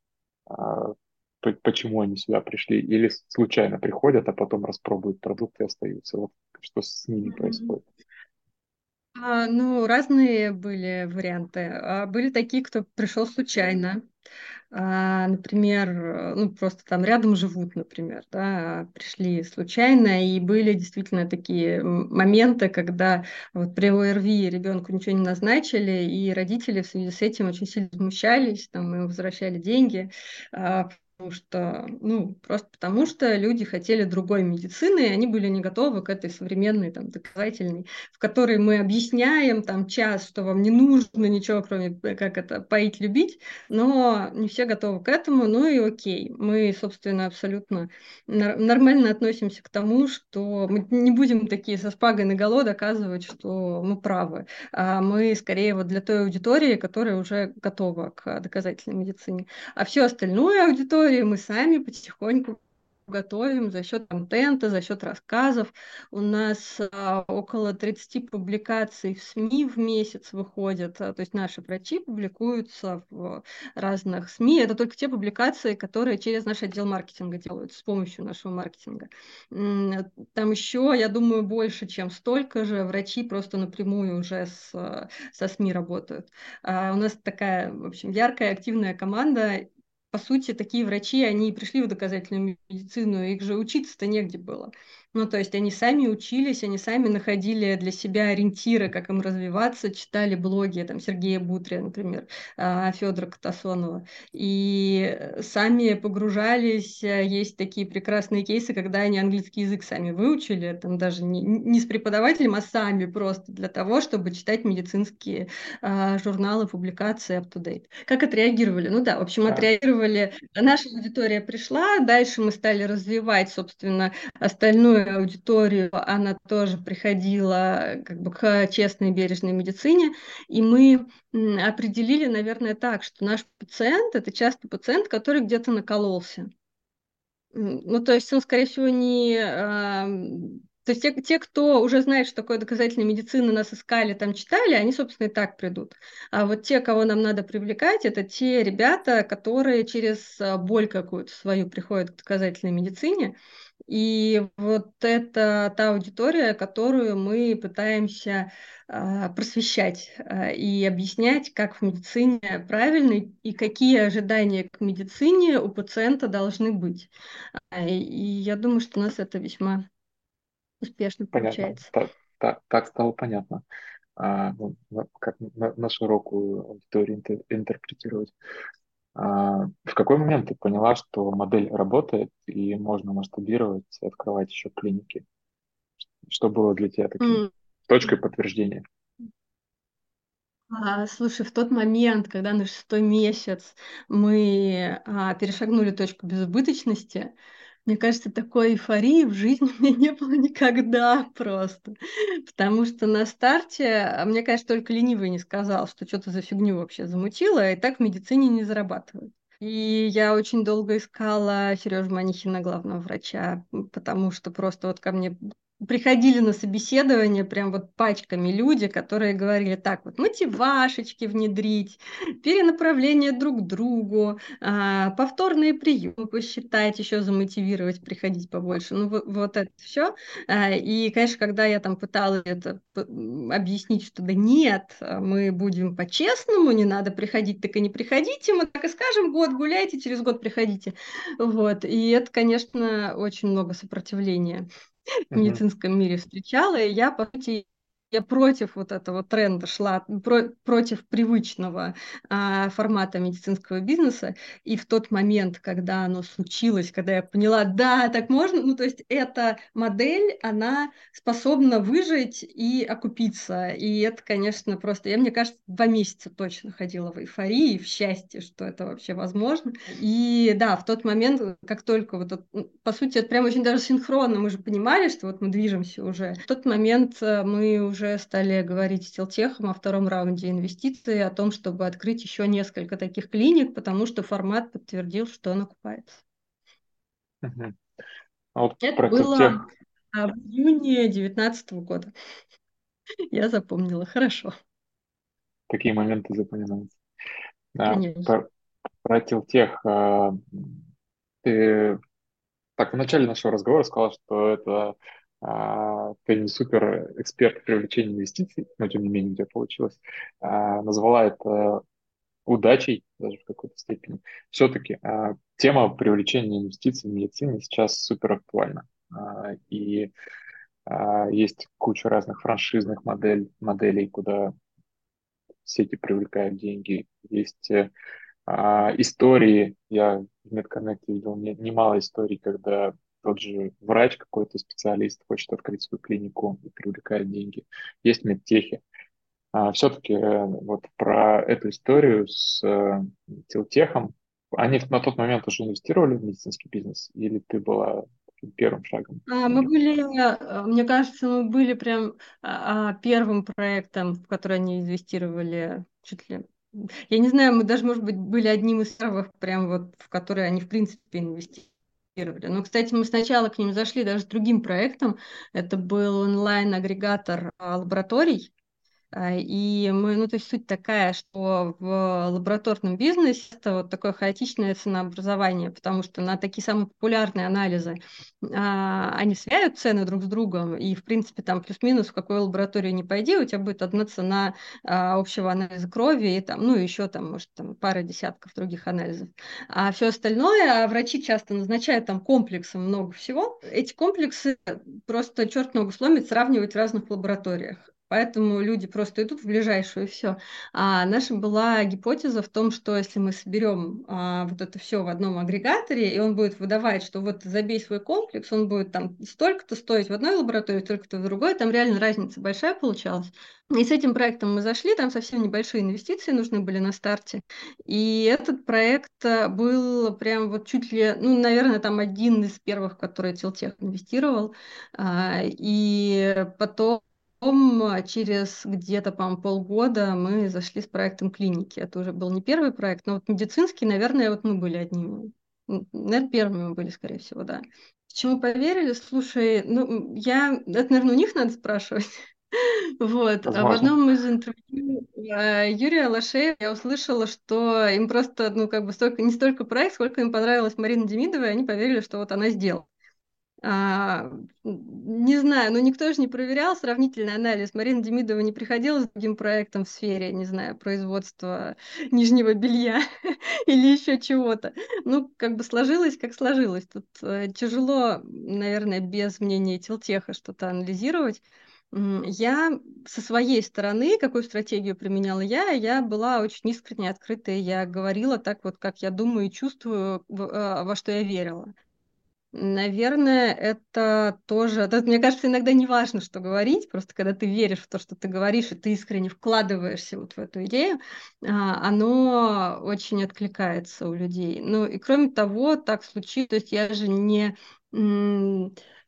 а, почему они сюда пришли, или случайно приходят, а потом распробуют продукты и остаются. Вот что с ними происходит. А, ну, разные были варианты. А, были такие, кто пришел случайно. А, например, ну, просто там рядом живут, например, да, пришли случайно, и были действительно такие моменты, когда вот при ОРВИ ребенку ничего не назначили, и родители в связи с этим очень сильно возмущались, там, мы возвращали деньги, потому что, ну, просто потому что люди хотели другой медицины, и они были не готовы к этой современной, там, доказательной, в которой мы объясняем там час, что вам не нужно ничего, кроме э, как это, поить, любить, но не все готовы к этому, ну и окей. Мы, собственно, абсолютно нормально относимся к тому, что мы не будем такие со шпагой наголо доказывать, что мы правы, а мы скорее вот для той аудитории, которая уже готова к доказательной медицине. А всю остальную аудиторию истории мы сами потихоньку готовим за счет контента, за счет рассказов. У нас а, около 30 публикаций в СМИ в месяц выходят, а, то есть наши врачи публикуются в разных СМИ. Это только те публикации, которые через наш отдел маркетинга делают с помощью нашего маркетинга. Там еще, я думаю, больше, чем столько же врачи просто напрямую уже с, со СМИ работают. А у нас такая, в общем, яркая, активная команда, по сути, такие врачи, они пришли в доказательную медицину, их же учиться-то негде было. Ну, то есть они сами учились, они сами находили для себя ориентиры, как им развиваться, читали блоги, там, Сергея Бутрия, например, а, Федора Катасонова, и сами погружались, э, есть такие прекрасные кейсы, когда они английский язык сами выучили, там даже не, не с преподавателем, а сами просто для того, чтобы читать медицинские а, журналы, публикации up-to-date. Как отреагировали? Ну да, в общем, отреагировали, наша аудитория пришла, дальше мы стали развивать, собственно, остальную аудиторию, она тоже приходила как бы к честной бережной медицине, и мы определили, наверное, так, что наш пациент – это часто пациент, который где-то накололся. Ну, то есть он, скорее всего, не то есть те, те, кто уже знает, что такое доказательная медицина, нас искали, там читали, они, собственно, и так придут. А вот те, кого нам надо привлекать, это те ребята, которые через а, боль какую-то свою приходят к доказательной медицине. И вот это та аудитория, которую мы пытаемся э, просвещать э, и объяснять, как в медицине правильно и какие ожидания к медицине у пациента должны быть. И я думаю, что у нас это весьма успешно Понятно. получается. Так, так, так стало понятно, а, ну, как на, на широкую аудиторию интерпретировать. А, в какой момент ты поняла, что модель работает и можно масштабировать, открывать еще клиники? Что было для тебя таким mm. точкой подтверждения? А, слушай, в тот момент, когда на шестой месяц мы а, перешагнули точку безубыточности, мне кажется, такой эйфории в жизни (laughs) у меня не было никогда просто. Потому что на старте, а, мне кажется, только ленивый не сказал, что что-то за фигню вообще замутила, и так в медицине не зарабатывают. И я очень долго искала Сережу Манихина, главного врача, потому что просто вот ко мне приходили на собеседование прям вот пачками люди, которые говорили, так вот, мотивашечки внедрить, перенаправление друг к другу, а, повторные приемы посчитать, еще замотивировать, приходить побольше. Ну, вот, вот это все. А, и, конечно, когда я там пыталась это объяснить, что да нет, мы будем по-честному, не надо приходить, так и не приходите, мы так и скажем, год гуляйте, через год приходите. Вот. И это, конечно, очень много сопротивления в медицинском мире встречала, и я, по сути, я против вот этого тренда шла, про, против привычного а, формата медицинского бизнеса. И в тот момент, когда оно случилось, когда я поняла, да, так можно, ну то есть эта модель, она способна выжить и окупиться. И это, конечно, просто, я, мне кажется, два месяца точно ходила в эйфории, в счастье, что это вообще возможно. И да, в тот момент, как только вот, по сути, это прям очень даже синхронно, мы же понимали, что вот мы движемся уже. В тот момент э, мы уже уже стали говорить с Телтехом о втором раунде инвестиций, о том, чтобы открыть еще несколько таких клиник, потому что формат подтвердил, что он окупается. Угу. А вот Это было Телтех... в июне 2019 года. (laughs) Я запомнила, хорошо. Такие моменты запоминаются. Да, про, про Телтех. А, ты так в начале нашего разговора сказала, что это а, ты не супер эксперт в привлечении инвестиций, но тем не менее у тебя получилось, а, назвала это удачей даже в какой-то степени. Все-таки а, тема привлечения инвестиций в медицине сейчас супер актуальна. А, и а, есть куча разных франшизных модель, моделей, куда сети привлекают деньги. Есть а, истории. Я в медконнекте видел немало историй, когда тот же врач, какой-то специалист хочет открыть свою клинику и привлекает деньги. Есть медтехи. А, все-таки э, вот про эту историю с э, Тилтехом, они на тот момент уже инвестировали в медицинский бизнес, или ты была первым шагом? А, мы были, э, мне кажется, мы были прям а, а, первым проектом, в который они инвестировали чуть ли. Я не знаю, мы даже, может быть, были одним из первых, прям вот, в которые они, в принципе, инвестировали. Но, кстати, мы сначала к ним зашли даже с другим проектом. Это был онлайн-агрегатор лабораторий, а, и мы, ну, то есть суть такая, что в лабораторном бизнесе это вот такое хаотичное ценообразование, потому что на такие самые популярные анализы а, они свяют цены друг с другом, и, в принципе, там плюс-минус в какой лабораторию не пойди, у тебя будет одна цена а, общего анализа крови, и там, ну, еще там, может, там пара десятков других анализов. А все остальное, а врачи часто назначают там комплексом много всего. Эти комплексы просто черт ногу сломит сравнивать в разных лабораториях поэтому люди просто идут в ближайшую и все. А наша была гипотеза в том, что если мы соберем а, вот это все в одном агрегаторе, и он будет выдавать, что вот забей свой комплекс, он будет там столько-то стоить в одной лаборатории, столько-то в другой, там реально разница большая получалась. И с этим проектом мы зашли, там совсем небольшие инвестиции нужны были на старте. И этот проект э, был прям вот чуть ли, ну, наверное, там один из первых, который Тилтех инвестировал. А, и потом Потом а, через где-то, по-моему, полгода мы зашли с проектом клиники. Это уже был не первый проект, но вот медицинский, наверное, вот мы были одними. Наверное, первыми мы были, скорее всего, да. Почему поверили? Слушай, ну, я... Это, наверное, у них надо спрашивать. (laughs) Вот. А в одном из интервью а, Юрия Лошея я услышала, что им просто, ну, как бы столько, не столько проект, сколько им понравилась Марина Демидова, и они поверили, что вот она сделала. А, не знаю, но никто же не проверял сравнительный анализ. Марина Демидова не приходила с другим проектом в сфере, не знаю, производства нижнего белья (laughs) или еще чего-то. Ну, как бы сложилось, как сложилось. Тут э, тяжело, наверное, без мнения Тилтеха что-то анализировать. Я со своей стороны, какую стратегию применяла я, я была очень искренне открытая, я говорила так вот, как я думаю и чувствую, а, во что я верила. Наверное, это тоже... Это, мне кажется, иногда не важно, что говорить, просто когда ты веришь в то, что ты говоришь, и ты искренне вкладываешься вот в эту идею, а, оно очень откликается у людей. Ну и кроме того, так случилось, то есть я же не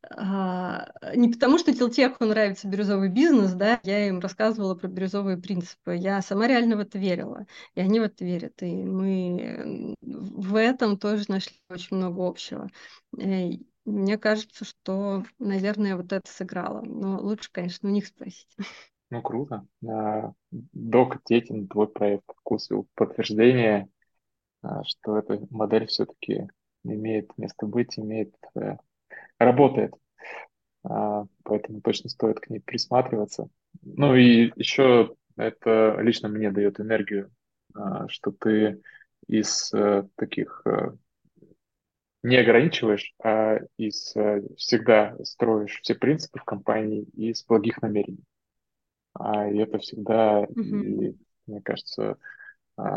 не потому, что Тилтеху нравится бирюзовый бизнес, да, я им рассказывала про бирюзовые принципы. Я сама реально в это верила, и они в это верят. И мы в этом тоже нашли очень много общего. И э, мне кажется, что, наверное, вот это сыграло. Но лучше, конечно, у них спросить. Ну, круто. Док Тетин, твой проект вкусил подтверждение, а, что эта модель все-таки имеет место быть, имеет э, работает. А, поэтому точно стоит к ней присматриваться. Ну и еще это лично мне дает энергию, а, что ты из э, таких э, не ограничиваешь, а из э, всегда строишь все принципы в компании из благих намерений. А, и это всегда, mm-hmm. и, мне кажется,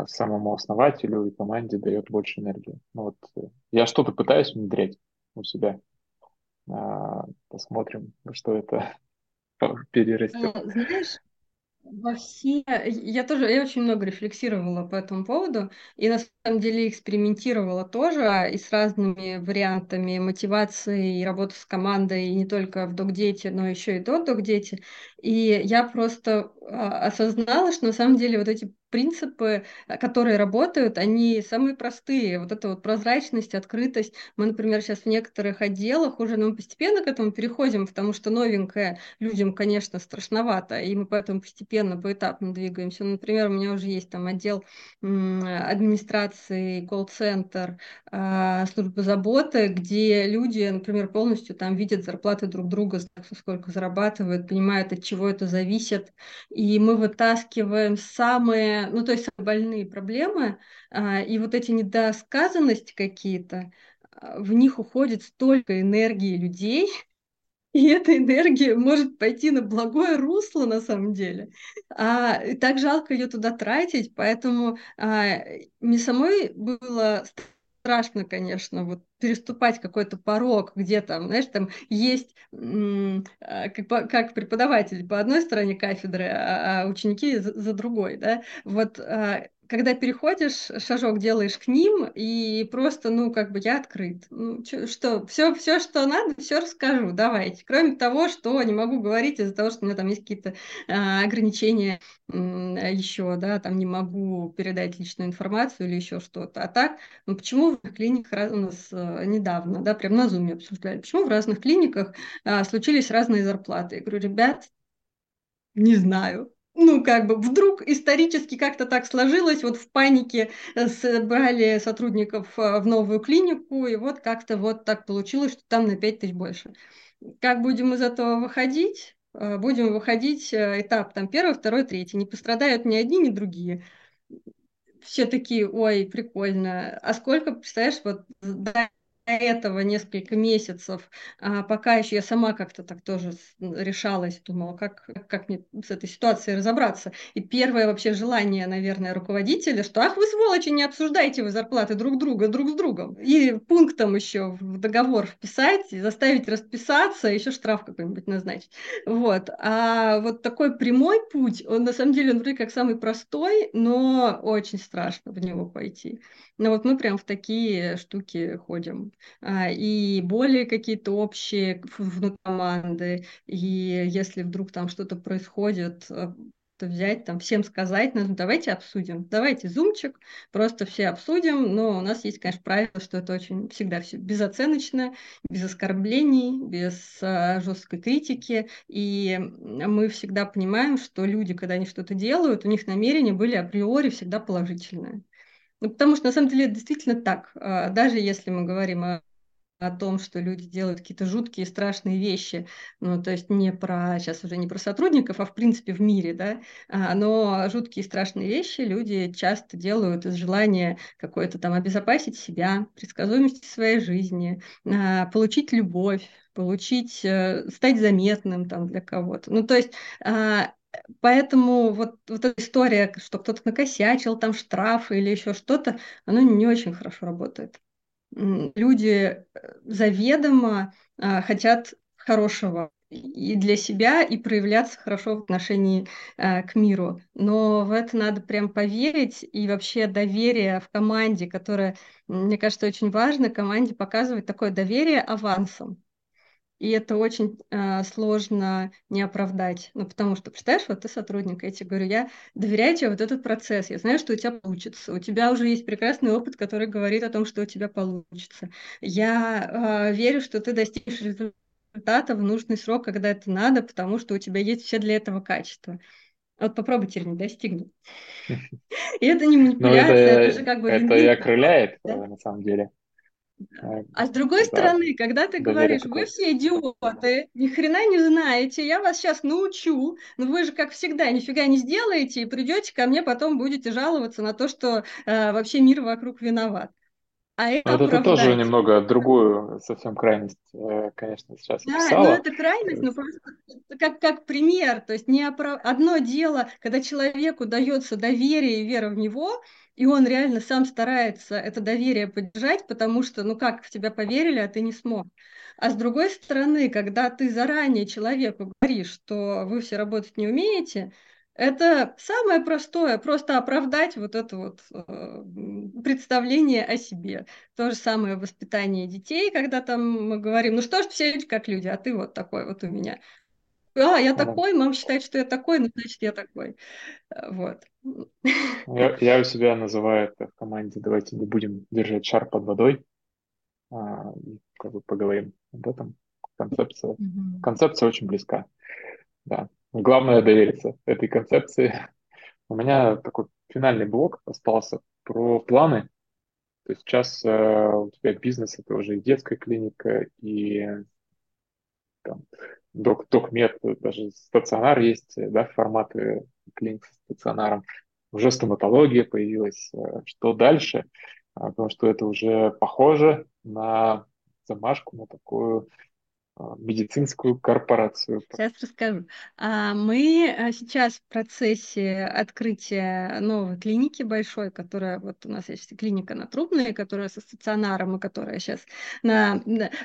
самому основателю и команде дает больше энергии. Ну, вот, я что-то пытаюсь внедрять у себя. А, посмотрим, что это (laughs) перерастет. Э, знаешь, во все... Я тоже, я очень много рефлексировала по этому поводу, и на самом деле экспериментировала тоже и с разными вариантами мотивации и работы с командой, и не только в док-дети, но еще и до док-дети. И я просто а, осознала, что на самом деле вот эти принципы, э, которые работают, они самые простые. Вот эта вот прозрачность, открытость. Мы, например, сейчас в некоторых отделах уже ну, постепенно к этому переходим, потому что новенькое людям, конечно, страшновато, и мы поэтому постепенно, поэтапно двигаемся. Ну, например, у меня уже есть там отдел администрации, колл-центр, а, службы заботы, где люди, например, полностью там видят зарплаты друг друга, сколько зарабатывают, понимают, от чего это зависит. И мы вытаскиваем самые ну, то есть больные проблемы, а, и вот эти недосказанности какие-то, а, в них уходит столько энергии людей, (laughs) и эта энергия может пойти на благое русло на самом деле. А так жалко ее туда тратить, поэтому а, мне самой было страшно, конечно, вот переступать какой-то порог, где там, знаешь, там есть а, как, как преподаватель по одной стороне кафедры, а, а ученики за, за другой, да, вот а, когда переходишь, шажок делаешь к ним, и просто, ну, как бы я открыт. Ну, чё, что, все, все, что надо, все расскажу, давайте. Кроме того, что не могу говорить из-за того, что у меня там есть какие-то а, ограничения а, еще, да, там не могу передать личную информацию или еще что-то. А так, ну, почему в клиниках у нас а, недавно, да, прям на зуме обсуждали, почему в разных клиниках а, случились разные зарплаты? Я говорю, ребят, не знаю, ну, как бы вдруг исторически как-то так сложилось, вот в панике э, собрали сотрудников э, в новую клинику, и вот как-то вот так получилось, что там на 5 тысяч больше. Как будем из этого выходить? Э, будем выходить этап там первый, второй, третий. Не пострадают ни одни, ни другие. Все такие, ой, прикольно. А сколько, представляешь, вот этого несколько месяцев, а пока еще я сама как-то так тоже решалась, думала, как, как мне с этой ситуацией разобраться. И первое вообще желание, наверное, руководителя, что ах вы сволочи, не обсуждайте вы зарплаты друг друга друг с другом. И пунктом еще в договор вписать, заставить расписаться, еще штраф какой-нибудь назначить. Вот. А вот такой прямой путь, он на самом деле, он вроде как самый простой, но очень страшно в него пойти. Но вот мы прям в такие штуки ходим. А, и более какие-то общие внутри команды, и если вдруг там что-то происходит, э, то взять, там, всем сказать, ну, давайте обсудим, давайте зумчик, просто все обсудим, но у нас есть, конечно, правило, что это очень всегда все безоценочно, без оскорблений, без а, жесткой критики, и мы всегда понимаем, что люди, когда они что-то делают, у них намерения были априори всегда положительные. Ну, потому что на самом деле действительно так. А, даже если мы говорим о о том, что люди делают какие-то жуткие, страшные вещи, ну, то есть не про, сейчас уже не про сотрудников, а в принципе в мире, да, а, но жуткие, страшные вещи люди часто делают из желания какой-то там обезопасить себя, предсказуемости своей жизни, а, получить любовь, получить, э, стать заметным там для кого-то. Ну, то есть Поэтому вот, вот эта история, что кто-то накосячил, там штрафы или еще что-то, оно не очень хорошо работает. Люди э, заведомо а, хотят хорошего и для себя, и проявляться хорошо в отношении а, к миру. Но в это надо прям поверить, и вообще доверие в команде, которое, мне кажется, очень важно, команде показывать такое доверие авансом. И это очень э, сложно не оправдать. Ну, потому что, представляешь, вот ты сотрудник, я тебе говорю, я доверяю тебе вот этот процесс, я знаю, что у тебя получится. У тебя уже есть прекрасный опыт, который говорит о том, что у тебя получится. Я э, верю, что ты достигнешь результата в нужный срок, когда это надо, потому что у тебя есть все для этого качества. Вот попробуй теперь не достигнуть. (laughs) И это не манипуляция, это же как бы... Это и окрыляет, на самом деле. А с другой да. стороны, когда ты говоришь, вы все идиоты, ни хрена не знаете, я вас сейчас научу, но вы же, как всегда, нифига не сделаете, и придете ко мне, потом будете жаловаться на то, что э, вообще мир вокруг виноват. А это, вот это тоже немного другую совсем крайность, э, конечно, сейчас да, описала. ну это крайность, но просто как, как пример. То есть не оправ... одно дело, когда человеку дается доверие и вера в него, и он реально сам старается это доверие поддержать, потому что, ну как, в тебя поверили, а ты не смог. А с другой стороны, когда ты заранее человеку говоришь, что вы все работать не умеете, это самое простое, просто оправдать вот это вот э, представление о себе. То же самое воспитание детей, когда там мы говорим, ну что ж, все люди как люди, а ты вот такой вот у меня. а, я такой, мама считает, что я такой, ну, значит, я такой. Э, Вот. Я, я у себя называю это в команде, давайте не будем держать шар под водой, а, как бы поговорим об этом. Концепция, Мгм. концепция очень близка, да. Главное довериться этой концепции. У меня такой финальный блок остался про планы. То есть сейчас э, у тебя бизнес это уже и детская клиника, и там, док, докмед, даже стационар есть, да, форматы клиник с стационаром. Уже стоматология появилась. Э, Что дальше? А, Потому что это уже похоже на замашку, на такую медицинскую корпорацию. Сейчас расскажу. А, Мы а, сейчас в процессе открытия новой клиники большой, которая вот у нас есть клиника на Трубной, которая со стационаром, и которая сейчас на,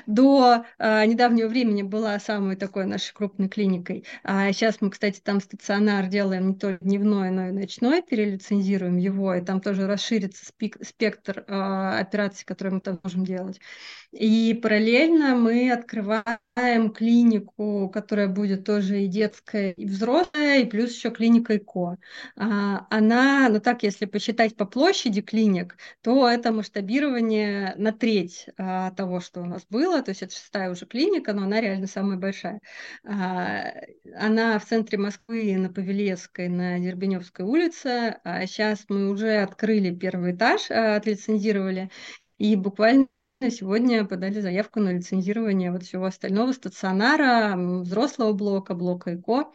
до а, недавнего времени была самой такой нашей крупной клиникой. А сейчас мы, кстати, там стационар делаем не только дневной, но и ночной, перелицензируем его, и там тоже расширится спик- спектр а, операций, которые мы там можем делать. И параллельно мы открываем клинику, которая будет тоже и детская, и взрослая, и плюс еще клиника ИКО. А, Она, ну так, если посчитать по площади клиник, то это масштабирование на треть а, того, что у нас было. То есть это шестая уже клиника, но она реально самая большая. А, Она в центре Москвы на Павелецкой, на Дербеневской улице. Сейчас мы уже открыли первый этаж, отлицензировали. И буквально Сегодня подали заявку на лицензирование вот всего остального стационара, взрослого блока, блока ЭКО.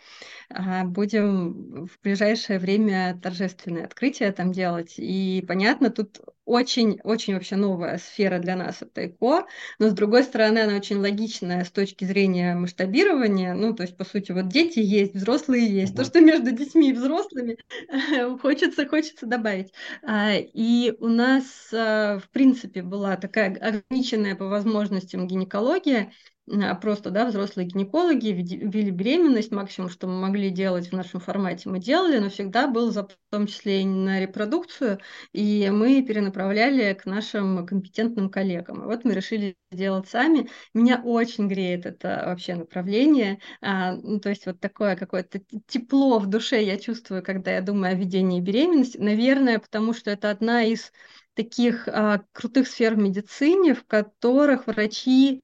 А, Будем в ближайшее время торжественное открытие там делать. И понятно, тут очень-очень вообще новая сфера для нас это ЭКО, но с другой стороны она очень логичная с точки зрения масштабирования. Ну, то есть, по сути, вот дети есть, взрослые есть. То, Мгм. что между детьми и взрослыми, (laughs) хочется, хочется добавить. А, И у нас, а, в принципе, была такая ограниченная по возможностям гинекология, а, просто, да, взрослые гинекологи веди- вели беременность, максимум, что мы могли делать в нашем формате, мы делали, но всегда был запас, в том числе и на репродукцию, и мы перенаправляли к нашим компетентным коллегам. И вот мы решили делать сами. Меня очень греет это вообще направление, а, ну, то есть вот такое какое-то тепло в душе я чувствую, когда я думаю о ведении беременности. Наверное, потому что это одна из таких а, крутых сфер в медицине, в которых врачи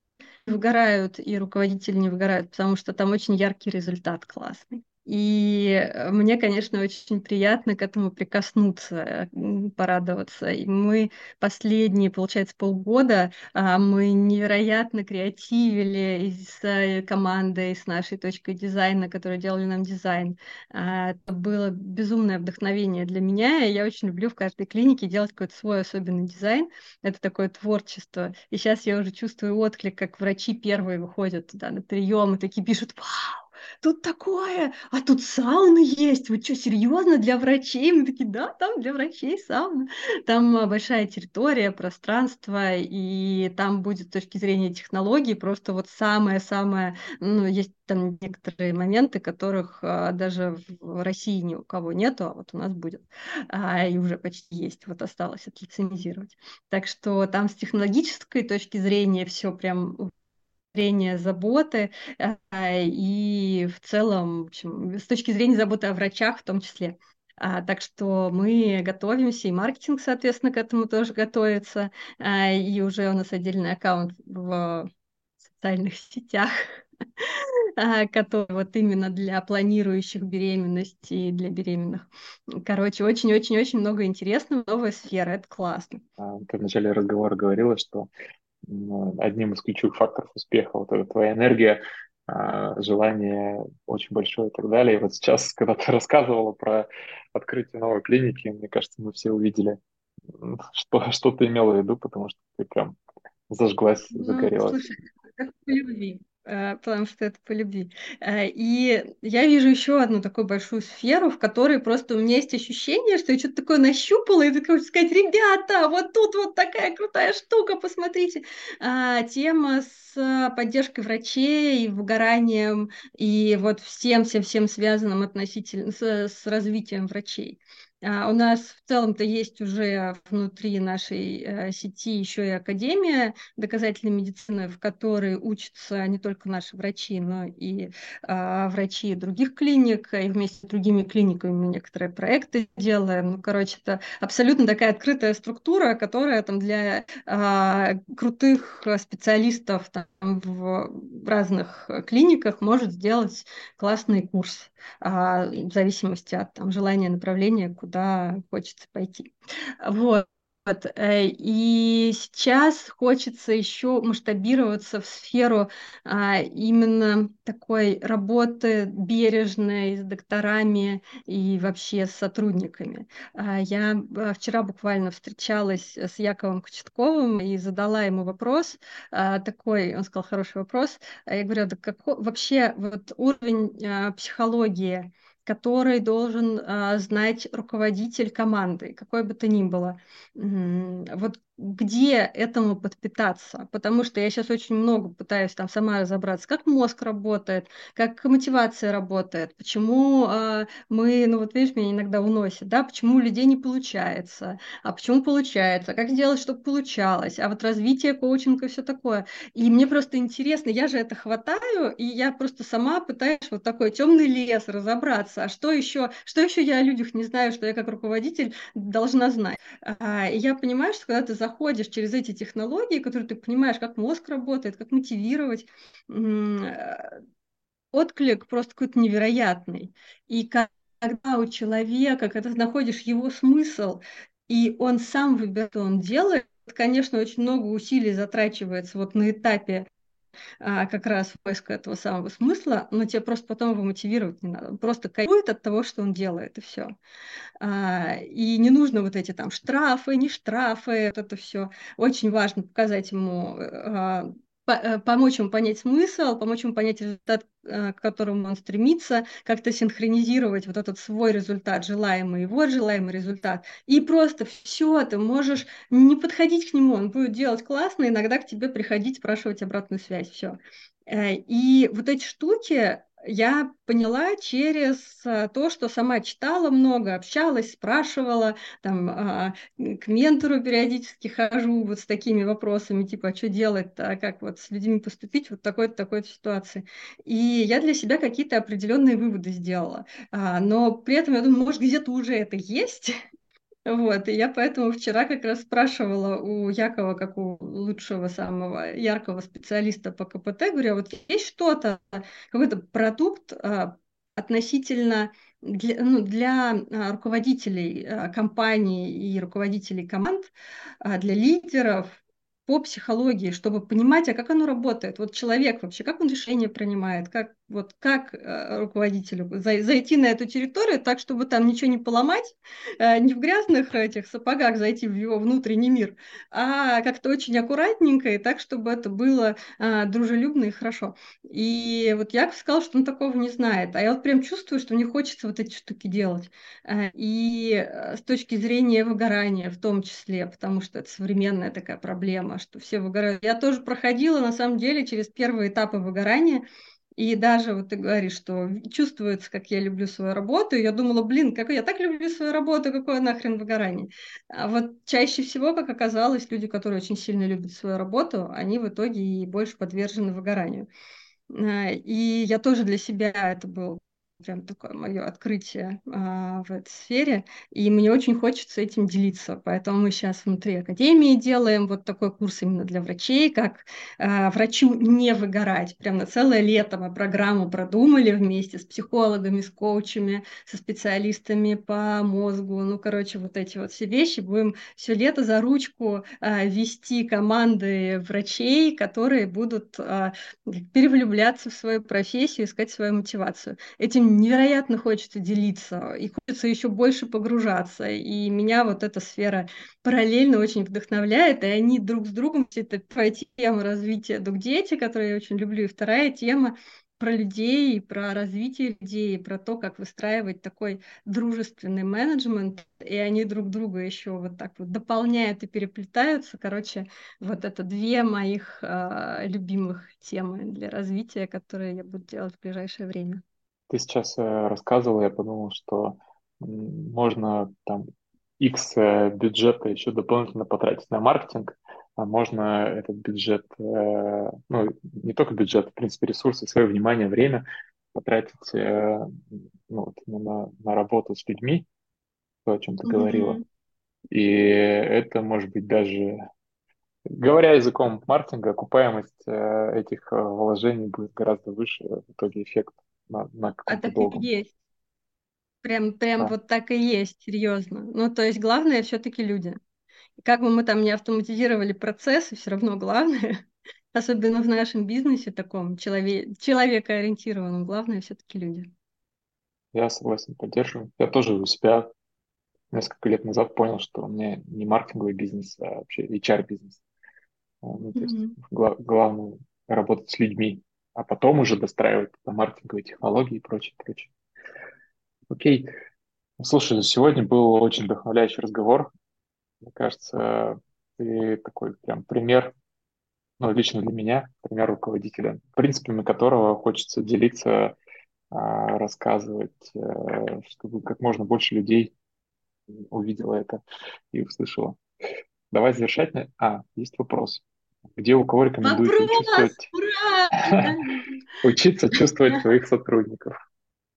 не выгорают и руководители не выгорают, потому что там очень яркий результат классный. И э, мне, конечно, очень приятно к этому прикоснуться, порадоваться. И мы последние, получается, полгода а, мы невероятно креативили и с э, командой, с нашей точкой дизайна, которые делали нам дизайн. А, Это было безумное вдохновение для меня, и я очень люблю в каждой клинике делать какой-то свой особенный дизайн. Это такое творчество. И сейчас я уже чувствую отклик, как врачи первые выходят туда на прием и такие пишут, вау, тут такое, а тут сауны есть, вы что, серьезно, для врачей? Мы такие, да, там для врачей сауна. Там а, большая территория, пространство, и там будет с точки зрения технологий просто вот самое-самое, ну, есть там некоторые моменты, которых а, даже в России ни у кого нету, а вот у нас будет, а, и уже почти есть, вот осталось отлицензировать. Так что там с технологической точки зрения все прям зрения заботы а, и в целом, в общем, с точки зрения заботы о врачах в том числе. А, так что мы готовимся, и маркетинг, соответственно, к этому тоже готовится. А, и уже у нас отдельный аккаунт в социальных (laughs) сетях, а, который вот именно для планирующих беременность и для беременных. Короче, очень-очень-очень много интересного, новая сфера, это классно. Ты в начале разговора говорила, что одним из ключевых факторов успеха вот эта твоя энергия, а, желание очень большое и так далее. И вот сейчас, (laughs) когда ты рассказывала про открытие новой клиники, мне кажется, мы все увидели, что, (laughs) что ты имела в виду, потому что ты прям зажглась, Ну, загорелась. слушай, это по любви, потому что это по любви. Э, И я вижу еще одну такую большую сферу, в которой просто у меня есть ощущение, что я что-то такое нащупала, и хочу сказать, ребята, вот тут вот такая крутая штука, посмотрите. А, Тема с э, поддержкой врачей, выгоранием и вот всем-всем-всем связанным относительно с, с развитием врачей. А, у нас в целом-то есть уже внутри нашей э, сети еще и Академия доказательной медицины, в которой учатся не только наши врачи, но и а, врачи других клиник, и вместе с другими клиниками мы некоторые проекты делаем. Ну, короче, это абсолютно такая открытая структура, которая там для а, крутых специалистов там, в разных клиниках может сделать классный курс в зависимости от там, желания направления, куда хочется пойти. Вот. Вот. Э, и сейчас хочется еще масштабироваться в сферу а, именно такой работы бережной с докторами и вообще с сотрудниками. А, я а, вчера буквально встречалась с Яковом Кочетковым и задала ему вопрос а, такой, он сказал хороший вопрос. Я говорю, да какой вообще вот уровень а, психологии который должен а, знать руководитель команды, какой бы то ни было. Вот где этому подпитаться, потому что я сейчас очень много пытаюсь там сама разобраться, как мозг работает, как мотивация работает, почему э, мы, ну вот видишь, меня иногда уносит, да, почему у людей не получается, а почему получается, как сделать, чтобы получалось, а вот развитие коучинга и все такое. И мне просто интересно, я же это хватаю, и я просто сама пытаюсь вот такой темный лес разобраться, а что еще, что еще я о людях не знаю, что я как руководитель должна знать. А, я понимаю, что когда ты заходишь проходишь через эти технологии, которые ты понимаешь, как мозг работает, как мотивировать, э, отклик просто какой-то невероятный. И когда у человека, когда ты находишь его смысл, и он сам выбирает, что он делает, конечно, очень много усилий затрачивается вот на этапе а, как раз поиска этого самого смысла, но тебе просто потом его мотивировать не надо. Он просто кайфует от того, что он делает, и все. А, и не нужно вот эти там штрафы, не штрафы, вот это все. Очень важно показать ему а, Э, помочь ему понять смысл, помочь ему понять результат, э, к которому он стремится, как-то синхронизировать вот этот свой результат, желаемый его желаемый результат. И просто все, ты можешь не подходить к нему, он будет делать классно, иногда к тебе приходить, спрашивать обратную связь, все. Э, и вот эти штуки, я поняла через э, то, что сама читала много, общалась, спрашивала, там, а, к ментору периодически хожу вот с такими вопросами, типа, а что делать, а как вот с людьми поступить вот такой-то, такой-то ситуации. И я для себя какие-то определенные выводы сделала. А, но при этом я думаю, может, где-то уже это есть, (laughs) вот, и я поэтому вчера как раз спрашивала у Якова, как у лучшего самого яркого специалиста по КПТ, говорю, а вот есть что-то, какой-то продукт а, относительно для, ну, для а, руководителей а, компаний и руководителей команд, а, для лидеров, по психологии, чтобы понимать, а как оно работает. Вот человек вообще, как он решение принимает, как, вот, как э, руководителю зайти на эту территорию так, чтобы там ничего не поломать, э, не в грязных этих сапогах зайти в его внутренний мир, а как-то очень аккуратненько и так, чтобы это было э, дружелюбно и хорошо. И вот я сказал, что он такого не знает, а я вот прям чувствую, что мне хочется вот эти штуки делать. И с точки зрения выгорания в том числе, потому что это современная такая проблема, что все выгорают. Я тоже проходила, на самом деле, через первые этапы выгорания, и даже вот ты говоришь, что чувствуется, как я люблю свою работу. И я думала, блин, как я так люблю свою работу, какое нахрен выгорание. А вот чаще всего, как оказалось, люди, которые очень сильно любят свою работу, они в итоге и больше подвержены выгоранию. А, и я тоже для себя это был прям такое мое открытие а, в этой сфере, и мне очень хочется этим делиться, поэтому мы сейчас внутри Академии делаем вот такой курс именно для врачей, как а, врачу не выгорать, прям на целое лето мы программу продумали вместе с психологами, с коучами, со специалистами по мозгу, ну, короче, вот эти вот все вещи, будем все лето за ручку а, вести команды врачей, которые будут а, перевлюбляться в свою профессию, искать свою мотивацию. Этим невероятно хочется делиться, и хочется еще больше погружаться. И меня вот эта сфера параллельно очень вдохновляет, и они друг с другом, это первая тема развития дух дети, которую я очень люблю, и вторая тема про людей, про развитие людей, про то, как выстраивать такой дружественный менеджмент, и они друг друга еще вот так вот дополняют и переплетаются. Короче, вот это две моих э, любимых темы для развития, которые я буду делать в ближайшее время ты сейчас э, рассказывала, я подумал, что можно там X э, бюджета еще дополнительно потратить на маркетинг, а можно этот бюджет, э, ну, не только бюджет, в принципе, ресурсы, свое внимание, время потратить ну, вот, на, на работу с людьми, то, о чем ты говорила. Мгм. И это может быть даже, говоря языком маркетинга, окупаемость этих вложений будет гораздо выше, в итоге эффект на, на А так и долгом. есть. Прям, прям Да. вот так и есть, серьезно. Ну, то есть главное все-таки люди. И как бы мы там не автоматизировали процессы, все равно главное, (laughs) особенно в нашем бизнесе таком челове- человекоориентированном, главное все-таки люди. Я согласен, поддерживаю. Я тоже у себя несколько лет назад понял, что у меня не маркетинговый бизнес, а вообще HR-бизнес. А, Ну, то есть Мгм. гла- главное работать с людьми, а потом уже достраивать там, маркетинговые технологии и прочее, прочее. Окей. Слушай, сегодня был очень вдохновляющий разговор. Мне кажется, ты такой прям пример, ну, лично для меня, пример руководителя, принципами которого хочется делиться, а, рассказывать, э, чтобы как можно больше людей увидело это и услышало. Давай завершать. А, есть вопрос. Где у кого рекомендуете Вопрос! чувствовать, (laughs) учиться чувствовать своих сотрудников?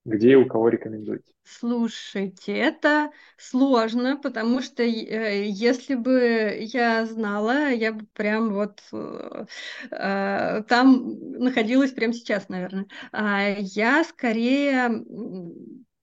Где и у кого рекомендуете? Слушайте, это сложно, потому что э, если бы я знала, я бы прям вот э, э, там находилась прямо сейчас, наверное. А я скорее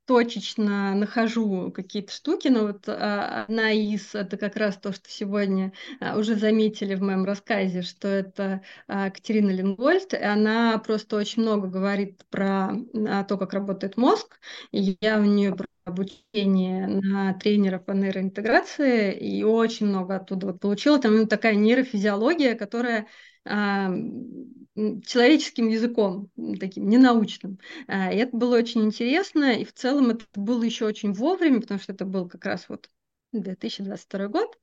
точечно нахожу какие-то штуки, но вот а, одна из, это как раз то, что сегодня а, уже заметили в моем рассказе, что это а, Катерина Лингольд, и она просто очень много говорит про а, то, как работает мозг, и я у нее обучение на тренера по нейроинтеграции, и очень много оттуда вот получила. Там такая нейрофизиология, которая человеческим языком, таким ненаучным. А, И это было очень интересно, и в целом это было еще очень вовремя, потому что это был как раз вот 2022 год.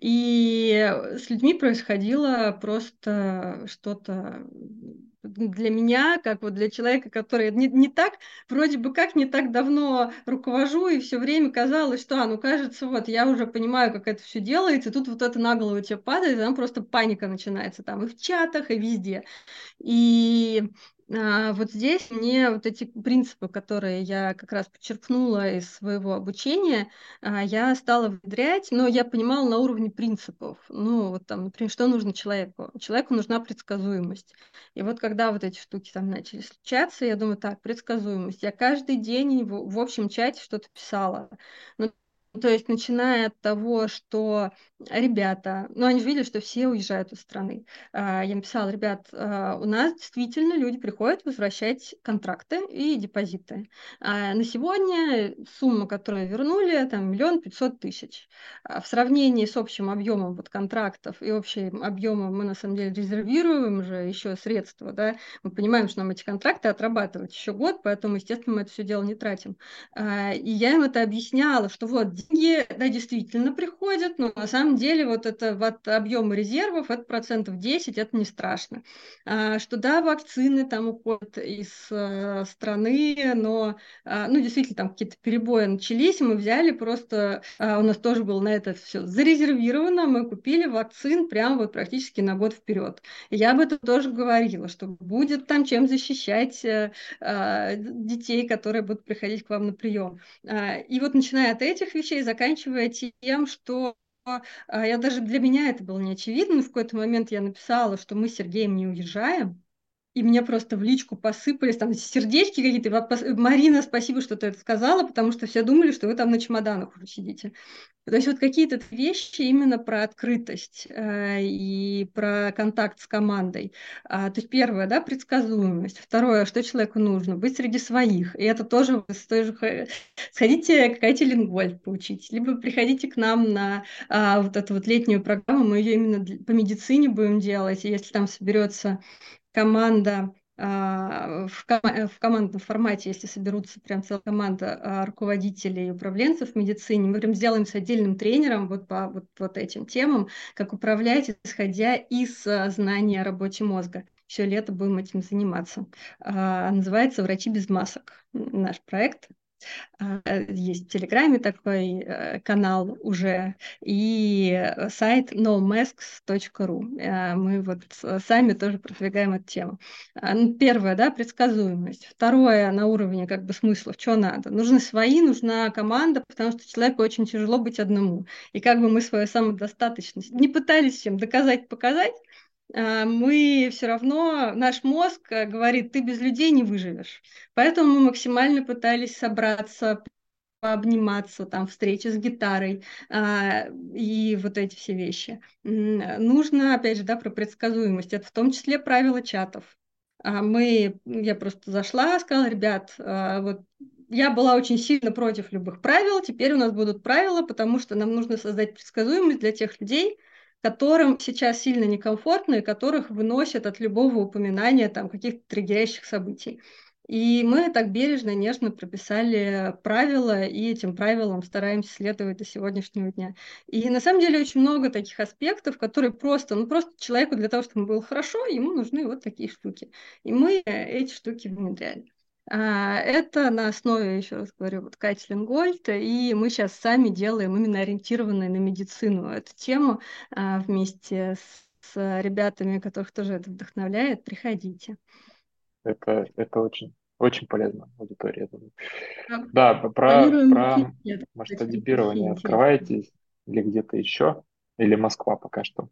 И с людьми происходило просто что-то для меня, как вот для человека, который не, не так, вроде бы как не так давно руковожу, и все время казалось, что, а, ну, кажется, вот я уже понимаю, как это все делается, и тут вот это на голову тебе падает, и там просто паника начинается там и в чатах, и везде. И вот здесь мне вот эти принципы, которые я как раз подчеркнула из своего обучения, а, я стала внедрять, но я понимала на уровне принципов. Ну, вот там, например, что нужно человеку? Человеку нужна предсказуемость. И вот когда вот эти штуки там начали случаться, я думаю, так, предсказуемость. Я каждый день в, общем чате что-то писала. Ну, то есть, начиная от того, что ребята, ну, они же видели, что все уезжают из страны. А, Я написала, ребят, а, у нас действительно люди приходят возвращать контракты и депозиты. А На сегодня сумма, которую вернули, там миллион пятьсот тысяч. В сравнении с общим объемом вот контрактов и общим объемом мы на самом деле резервируем же еще средства, да, мы понимаем, что нам эти контракты отрабатывать еще год, поэтому, естественно, мы это все дело не тратим. И я им это объясняла, что вот деньги, да, действительно приходят, но на самом деле вот это вот объем резервов, это процентов 10, это не страшно. А, Что да, вакцины там уходят из э, страны, но, а, ну, действительно, там какие-то перебои начались, мы взяли просто, а, у нас тоже было на это все зарезервировано, мы купили вакцин прямо вот практически на год вперед. Я об этом тоже говорила, что будет там чем защищать э, а, детей, которые будут приходить к вам на прием. А, И вот начиная от этих вещей, заканчивая тем, что а, я даже для меня это было не очевидно, но в какой-то момент я написала, что мы с Сергеем не уезжаем, и мне просто в личку посыпались там сердечки какие-то. «Пос- Марина, спасибо, что ты это сказала, потому что все думали, что вы там на чемоданах уже сидите. То есть вот какие-то вещи именно про открытость э, и про контакт с командой. А, то есть первое, да, предсказуемость. Второе, что человеку нужно? Быть среди своих. И это тоже с той же сходите к Кате Лингвольд поучить, либо приходите к нам на а, вот эту вот летнюю программу, мы ее именно по медицине будем делать. И если там соберется команда а, в, кома- в командном формате, если соберутся прям целая команда а, руководителей и управленцев в медицине, мы прям сделаем с отдельным тренером вот по вот, вот этим темам, как управлять, исходя из а, знания о работе мозга. Все лето будем этим заниматься. Называется «Врачи без масок» наш проект. А, есть в Телеграме такой э, канал уже, и сайт nomasks.ru. А, мы вот сами тоже продвигаем эту тему. А, ну, первое, да, предсказуемость. Второе, на уровне как бы смыслов, что надо. Нужны свои, нужна команда, потому что человеку очень тяжело быть одному. И как бы мы свою самодостаточность не пытались всем доказать, показать, мы все равно, наш мозг э, говорит, ты без людей не выживешь. Поэтому мы максимально пытались собраться, пообниматься, там, встречи с гитарой а, и вот эти все вещи. Нужно, опять же, да, про предсказуемость. Это в том числе правила чатов. А мы, я просто зашла, сказала, ребят, а, вот я была очень сильно против любых правил, теперь у нас будут правила, потому что нам нужно создать предсказуемость для тех людей, которым сейчас сильно некомфортно и которых выносят от любого упоминания там каких-то триггерящих событий. И мы так бережно, нежно прописали правила, и этим правилам стараемся следовать до сегодняшнего дня. И на самом деле очень много таких аспектов, которые просто, ну просто человеку для того, чтобы было хорошо, ему нужны вот такие штуки. И мы эти штуки внедряли. А, это на основе, еще раз говорю, вот Кайтлин Гольд, и мы сейчас сами делаем именно ориентированную на медицину эту тему а, вместе с, ребятами, которых тоже это вдохновляет. Приходите. Это, это очень, очень полезно аудитория. А, да, про, про масштабирование открываетесь или где-то еще, или Москва пока что?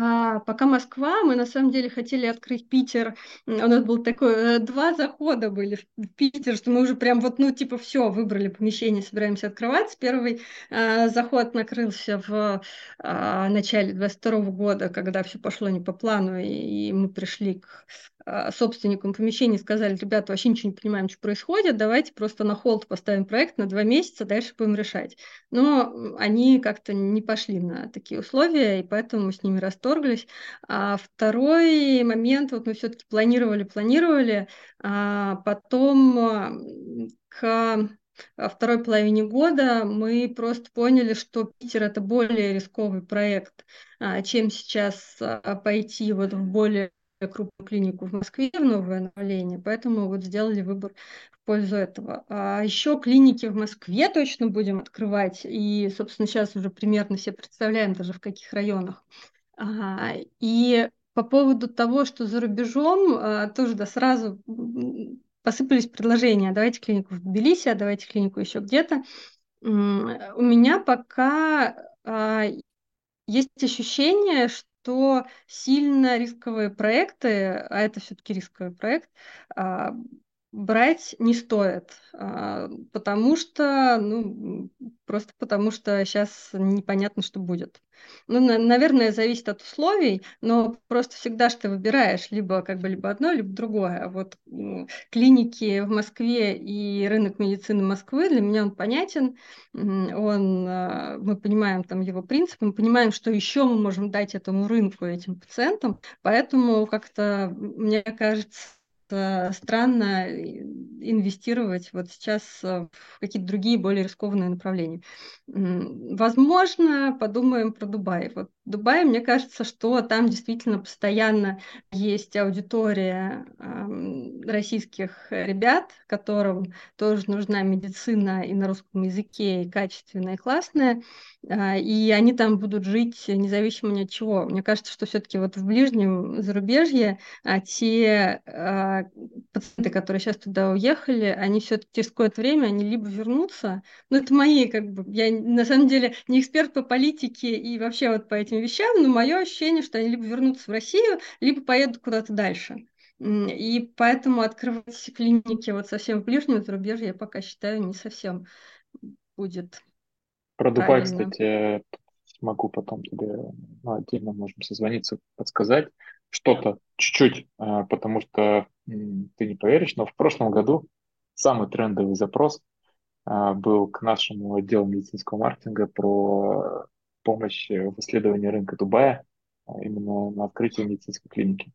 А, пока Москва, мы на самом деле хотели открыть Питер. У нас был такой, э, два захода были в Питер, что мы уже прям вот, ну, типа, все, выбрали помещение, собираемся открывать. Первый а, заход накрылся в а, начале 22 года, когда все пошло не по плану, и, и мы пришли к а, собственникам помещения сказали, ребята, вообще ничего не понимаем, что происходит, давайте просто на холд поставим проект на два месяца, дальше будем решать. Но они как-то не пошли на такие условия, и поэтому мы с ними расторглись. А второй момент, вот мы все-таки планировали, планировали, а потом к второй половине года мы просто поняли, что Питер это более рисковый проект, а, чем сейчас пойти вот в более крупную клинику в Москве в новое направление, поэтому вот сделали выбор в пользу этого. А еще клиники в Москве точно будем открывать, и, собственно, сейчас уже примерно все представляем даже в каких районах. И по поводу того, что за рубежом, а, тоже да, сразу посыпались предложения, давайте клинику в Тбилиси, а давайте клинику еще где-то. У меня пока а, есть ощущение, что что сильно рисковые проекты, а это все-таки рисковый проект, а, брать не стоит, а, потому что, ну, просто потому что сейчас непонятно, что будет. Ну, наверное, зависит от условий, но просто всегда что ты выбираешь либо как бы либо одно, либо другое. Вот клиники в Москве и рынок медицины Москвы для меня он понятен. Он, а, мы понимаем там его принципы, мы понимаем, что еще мы можем дать этому рынку, этим пациентам. Поэтому как-то, мне кажется, странно инвестировать вот сейчас э, в какие-то другие более рискованные направления. Возможно, подумаем про Дубай. Вот Дубай, мне кажется, что там действительно постоянно есть аудитория э, российских ребят, которым тоже нужна медицина и на русском языке, и качественная, и классная, э, и они там будут жить независимо ни от чего. Мне кажется, что все-таки вот в ближнем зарубежье э, те э, пациенты, которые сейчас туда уехали, они все-таки через какое-то время, они либо вернутся, ну это мои, как бы, я на самом деле не эксперт по политике и вообще вот по этим этим вещам, но мое ощущение, что они либо вернутся в Россию, либо поедут куда-то дальше. И поэтому открывать клиники вот совсем в ближнем зарубежье я пока считаю не совсем будет Про Дубай, кстати, смогу потом тебе ну, отдельно можем созвониться, подсказать что-то чуть-чуть, а, потому что ты не поверишь, но в прошлом году самый трендовый запрос а, был к нашему отделу медицинского маркетинга про помощь в исследовании рынка Дубая а, именно на открытии медицинской клиники.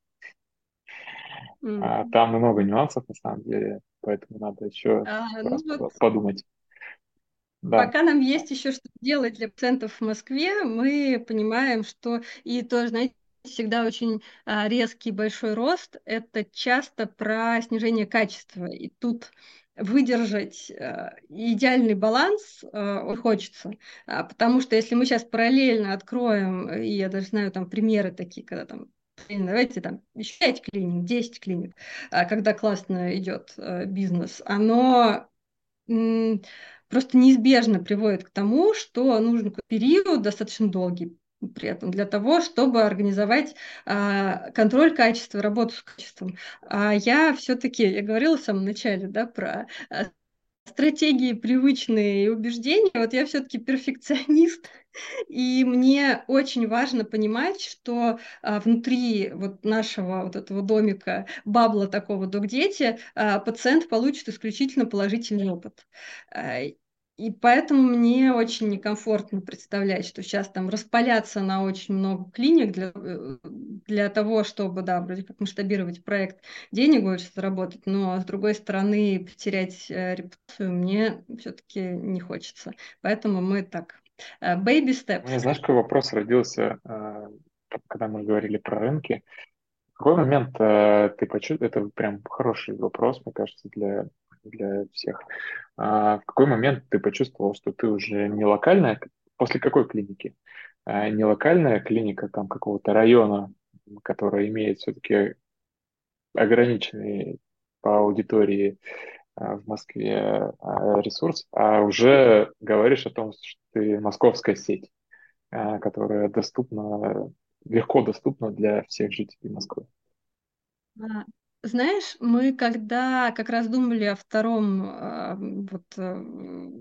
Mm. Там много нюансов на самом деле, поэтому надо еще а, ну вот подумать. Да. Пока нам есть еще что делать для пациентов в Москве, мы понимаем, что и тоже, знаете, всегда очень а, резкий большой рост, это часто про снижение качества. И тут выдержать э, идеальный баланс э, хочется. А, потому что если мы сейчас параллельно откроем, и я даже знаю там примеры такие, когда там давайте там еще 5 клиник, 10 клиник, а, когда классно идет э, бизнес, оно просто неизбежно приводит к тому, что нужен период достаточно долгий при этом для того, чтобы организовать а, контроль качества, работу с качеством. А я все-таки, я говорила в самом начале, да, про а, стратегии привычные и убеждения. Вот я все-таки перфекционист, и мне очень важно понимать, что а, внутри вот нашего вот этого домика, бабла такого док-дети, а, пациент получит исключительно положительный опыт. А, и поэтому мне очень некомфортно представлять, что сейчас там распаляться на очень много клиник для, э, для того, чтобы, да, вроде как масштабировать проект, денег больше заработать, но с другой стороны потерять э, репутацию мне все-таки не хочется. Поэтому мы так, э, baby steps. У знаешь, какой вопрос родился, когда мы говорили про рынки. В какой момент ты почувствовал, это прям хороший вопрос, мне кажется, для для всех. А в какой момент ты почувствовал, что ты уже не локальная, после какой клиники? А не локальная клиника там какого-то района, которая имеет все-таки ограниченный по аудитории а, в Москве а, ресурс, а уже говоришь о том, что ты московская сеть, а, которая доступна, легко доступна для всех жителей Москвы. Знаешь, мы когда как раз думали о втором а, вот, э,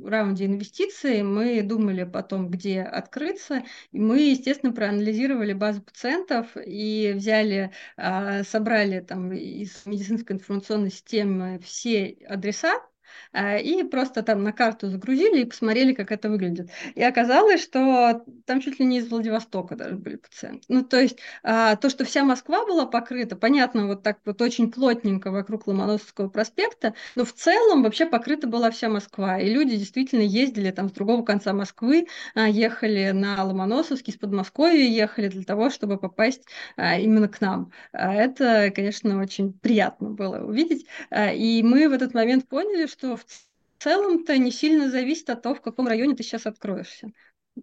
раунде инвестиций, мы думали потом, где открыться. И мы, естественно, проанализировали базу пациентов и взяли, а, собрали там из медицинской информационной системы все адреса, и просто там на карту загрузили и посмотрели, как это выглядит. И оказалось, что там чуть ли не из Владивостока даже были пациенты. Ну, то есть а, то, что вся Москва была покрыта, понятно, вот так вот очень плотненько вокруг Ломоносовского проспекта, но в целом вообще покрыта была вся Москва. И люди действительно ездили там с другого конца Москвы, а, ехали на Ломоносовский, с Подмосковья ехали для того, чтобы попасть именно к нам. Это, конечно, очень приятно было увидеть. И мы в этот момент поняли, что что в целом-то не сильно зависит от того, в каком районе ты сейчас откроешься.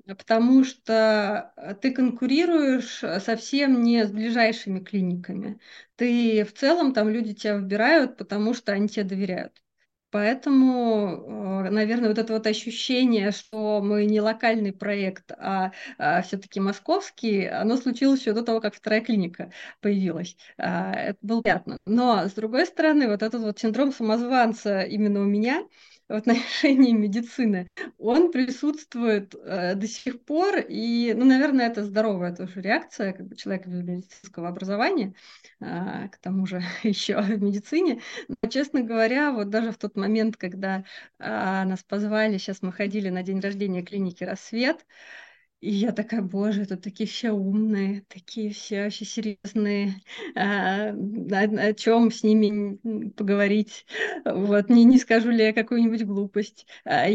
Потому что э, ты конкурируешь э, совсем не с ближайшими клиниками. Ты в целом там люди тебя выбирают, потому что они тебе доверяют. Поэтому, э, наверное, вот это вот ощущение, что мы не локальный проект, а, а все-таки московский, оно случилось еще до того, как вторая клиника появилась. А, это было приятно. Но, с другой стороны, вот этот вот синдром самозванца именно у меня в отношении медицины, он присутствует э, до сих пор, и, ну, наверное, это здоровая тоже реакция как бы человека без медицинского образования, э, к тому же (laughs) еще в медицине. Но, честно говоря, вот даже в тот момент, когда э, нас позвали, сейчас мы ходили на день рождения клиники «Рассвет», и я такая, боже, тут такие все умные, такие все вообще серьезные, а, о, о чем с ними поговорить. Вот, не, не скажу ли я какую-нибудь глупость. А,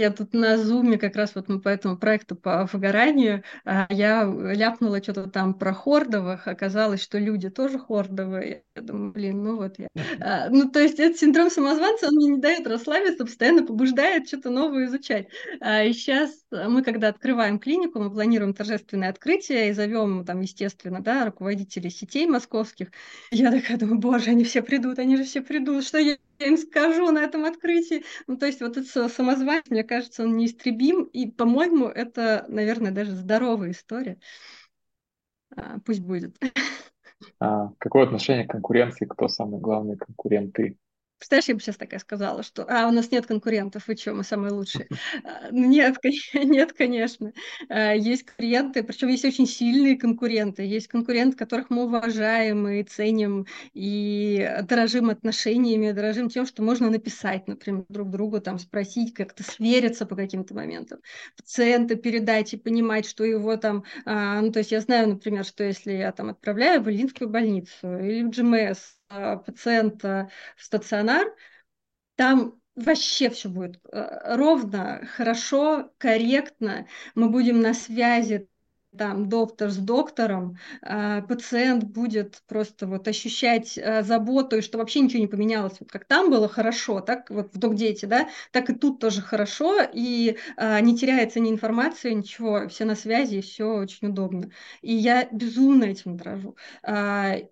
я тут на зуме как раз вот мы по этому проекту по выгоранию, а, я ляпнула что-то там про хордовых, оказалось, что люди тоже хордовые. Я думаю, блин, ну вот я. А, ну, то есть этот синдром самозванца, он мне не дает расслабиться, постоянно побуждает что-то новое изучать. А, и сейчас мы, когда открываем клинику, мы планируем торжественное открытие и зовем там, естественно, да, руководителей сетей московских. Я такая думаю, боже, они все придут, они же все придут, что я им скажу на этом открытии. Ну, то есть вот этот самозванец, мне кажется, он неистребим, и, по-моему, это, наверное, даже здоровая история. А, пусть будет. А, какое отношение к конкуренции? Кто самый главный конкурент? Ты? Представляешь, я бы сейчас такая сказала, что «А, у нас нет конкурентов, вы что, мы самые лучшие». А, нет, (laughs) нет, конечно. А, есть конкуренты, причем есть очень сильные конкуренты. Есть конкуренты, которых мы уважаем и ценим, и дорожим отношениями, дорожим тем, что можно написать, например, друг другу, там, спросить, как-то свериться по каким-то моментам. Пациента передать и понимать, что его там... Ну, то есть я знаю, например, что если я там отправляю в Ильинскую больницу или в GMS, а, пациента в стационар, там вообще все будет э, ровно, хорошо, корректно. Мы будем на связи там доктор с доктором, э, пациент будет просто вот ощущать э, заботу, и что вообще ничего не поменялось. Вот как там было хорошо, так вот в док-дети, да, так и тут тоже хорошо, и э, не теряется ни информация, ничего, все на связи, и все очень удобно. И я безумно этим дрожу.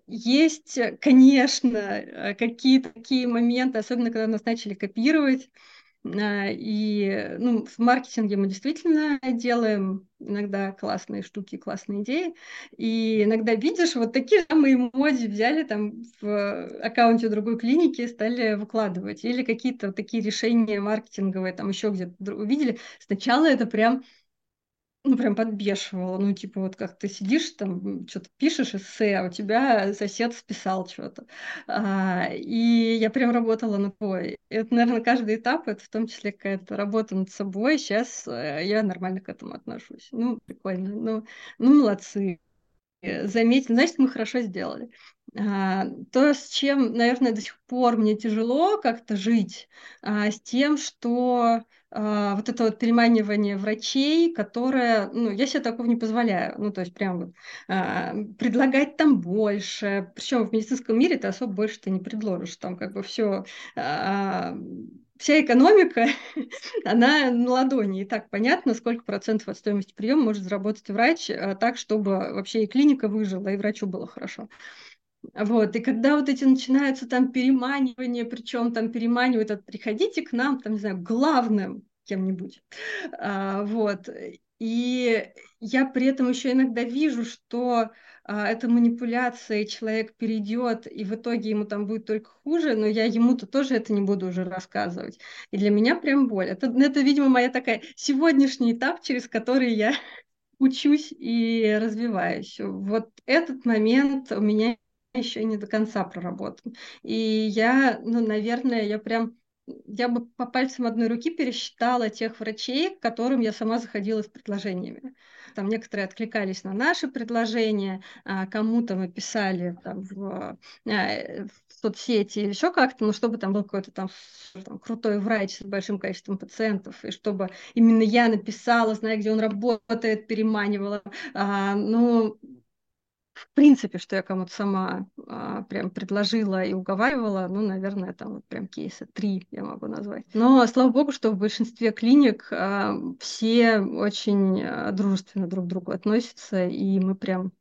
Есть, конечно, какие-то такие моменты, особенно когда нас начали копировать, а, и ну, в маркетинге мы действительно делаем иногда классные штуки, классные идеи. И иногда видишь, вот такие самые эмодзи взяли там в аккаунте другой клиники стали выкладывать. Или какие-то такие решения маркетинговые там еще где-то увидели. Сначала это прям ну, прям подбешивало. Ну, типа, вот как ты сидишь там, что-то пишешь эссе, а у тебя сосед списал что-то. А, и я прям работала на бой. Это, наверное, каждый этап, это в том числе какая-то работа над собой. Сейчас э, я нормально к этому отношусь. Ну, прикольно. Ну, ну молодцы. Заметили, значит, мы хорошо сделали. А, то, с чем, наверное, до сих пор мне тяжело как-то жить, а, с тем, что а, вот это вот переманивание врачей, которое, ну, я себе такого не позволяю, ну, то есть прям вот а, предлагать там больше, причем в медицинском мире ты особо больше ты не предложишь, там как бы все, а, вся экономика, (laughs) она на ладони, и так понятно, сколько процентов от стоимости приема может заработать врач, так, чтобы вообще и клиника выжила, и врачу было хорошо. Вот, и когда вот эти начинаются там переманивания, причем там переманивают от приходите к нам, там, не знаю, главным кем-нибудь, а, вот, и я при этом еще иногда вижу, что а, это манипуляция, человек перейдет, и в итоге ему там будет только хуже, но я ему-то тоже это не буду уже рассказывать. И для меня прям боль. Это, это видимо, моя такая сегодняшний этап, через который я (laughs) учусь и развиваюсь. Вот этот момент у меня еще не до конца проработан. И я, ну, наверное, я прям я бы по пальцам одной руки пересчитала тех врачей, к которым я сама заходила с предложениями. Там некоторые откликались на наши предложения, а кому-то мы писали там, в, э, в соцсети или еще как-то, но чтобы там был какой-то там, там крутой врач с большим количеством пациентов, и чтобы именно я написала, зная, где он работает, переманивала. А, ну, в принципе, что я кому-то сама а, прям предложила и уговаривала, ну, наверное, там вот прям кейсы три я могу назвать. Но слава богу, что в большинстве клиник а, все очень а, дружественно друг к другу относятся, и мы прям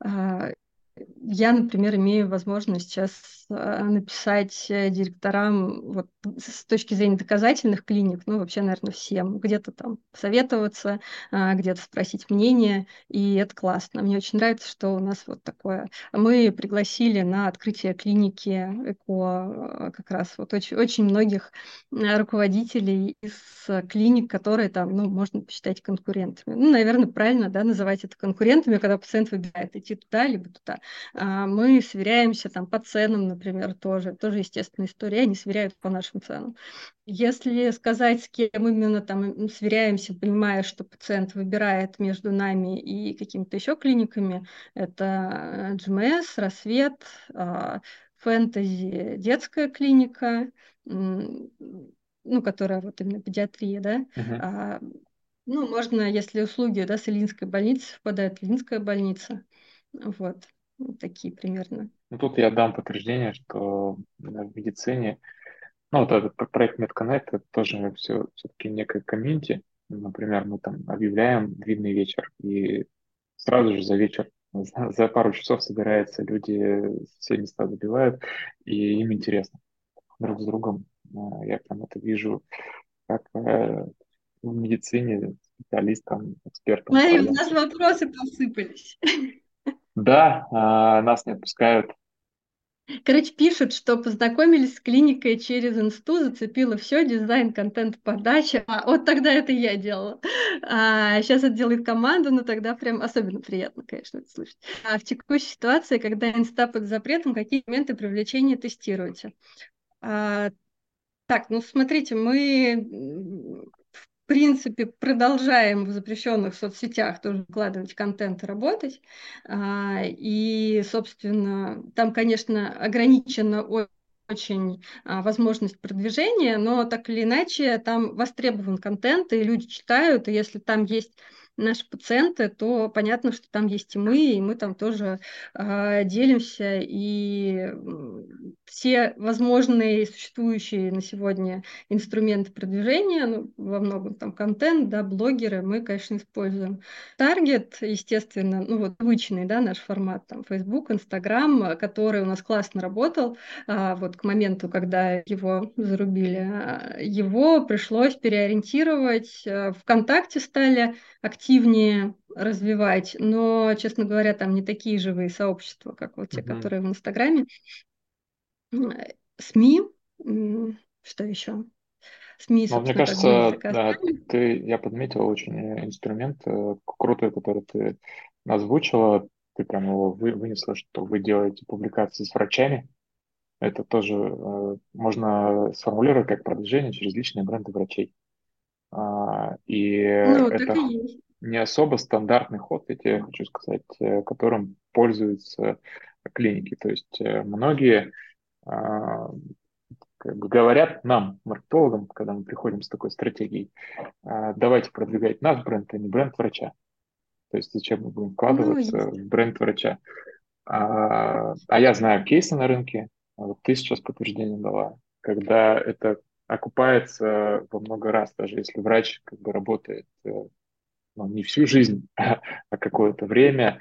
а, я, например, имею возможность сейчас написать э, директорам вот, с точки зрения доказательных клиник, ну, вообще, наверное, всем, где-то там советоваться, а, где-то спросить мнение, и это классно. Мне очень нравится, что у нас вот такое. Мы пригласили на открытие клиники ЭКО как раз вот очень, очень многих руководителей из клиник, которые там, ну, можно посчитать конкурентами. Ну, наверное, правильно, да, называть это конкурентами, когда пациент выбирает идти туда, либо туда. А, мы сверяемся там по ценам, например, тоже. Тоже естественная история, они сверяют по нашим ценам. Если сказать, с кем именно там сверяемся, понимая, что пациент выбирает между нами и какими-то еще клиниками, это GMS, Рассвет, а, Фэнтези, детская клиника, ну, которая вот именно педиатрия, да, uh-huh. ну, можно, если услуги, да, с Ильинской больницей совпадают, Ильинская больница, вот. Вот такие примерно. Ну, тут я дам подтверждение, что в медицине, ну, вот этот проект MedConnect, это тоже все, все-таки некое комьюнити. Например, мы там объявляем длинный вечер, и сразу же за вечер, за, (laughs) за пару часов собираются люди, все места забивают, и им интересно друг с другом. А, я прям это вижу как э, в медицине специалистам, экспертам. Смотри, у нас вопросы посыпались. (laughs) Да, а, нас не отпускают. Короче, пишут, что познакомились с клиникой через инсту, зацепило все, дизайн, контент, подача. А, вот тогда это я делала. А, сейчас это делает команда, но тогда прям особенно приятно, конечно, это слышать. А в текущей ситуации, когда инста под запретом, какие моменты привлечения тестируете? А, так, ну смотрите, мы принципе, продолжаем в запрещенных соцсетях тоже выкладывать контент и работать. А, и, собственно, там, конечно, ограничено очень а, возможность продвижения, но так или иначе там востребован контент, и люди читают, и если там есть наши пациенты, то понятно, что там есть и мы, и мы там тоже э, делимся, и все возможные существующие на сегодня инструменты продвижения, ну, во многом там контент, да, блогеры, мы, конечно, используем. Таргет, естественно, ну вот обычный, да, наш формат, там, Facebook, Instagram, который у нас классно работал, а, вот к моменту, когда его зарубили, а, его пришлось переориентировать, ВКонтакте стали активнее развивать, но, честно говоря, там не такие живые сообщества, как вот те, uh-huh. которые в Инстаграме. СМИ, что еще? СМИ, ну, мне кажется, да, ты, я подметил очень инструмент э, крутой, который ты озвучила, ты прям его вы, вынесла, что вы делаете публикации с врачами. Это тоже э, можно сформулировать как продвижение через личные бренды врачей. А, и ну, это и не особо стандартный ход, я тебе хочу сказать, э, которым пользуются клиники. То есть э, многие а, как бы говорят нам, маркетологам, когда мы приходим с такой стратегией, а, давайте продвигать наш бренд, а не бренд врача. То есть зачем мы будем вкладываться ну, в бренд врача? А, а я знаю кейсы на рынке, вот ты сейчас подтверждение дала, когда это окупается во много раз, даже если врач как бы работает ну, не всю жизнь, (laughs) а какое-то время,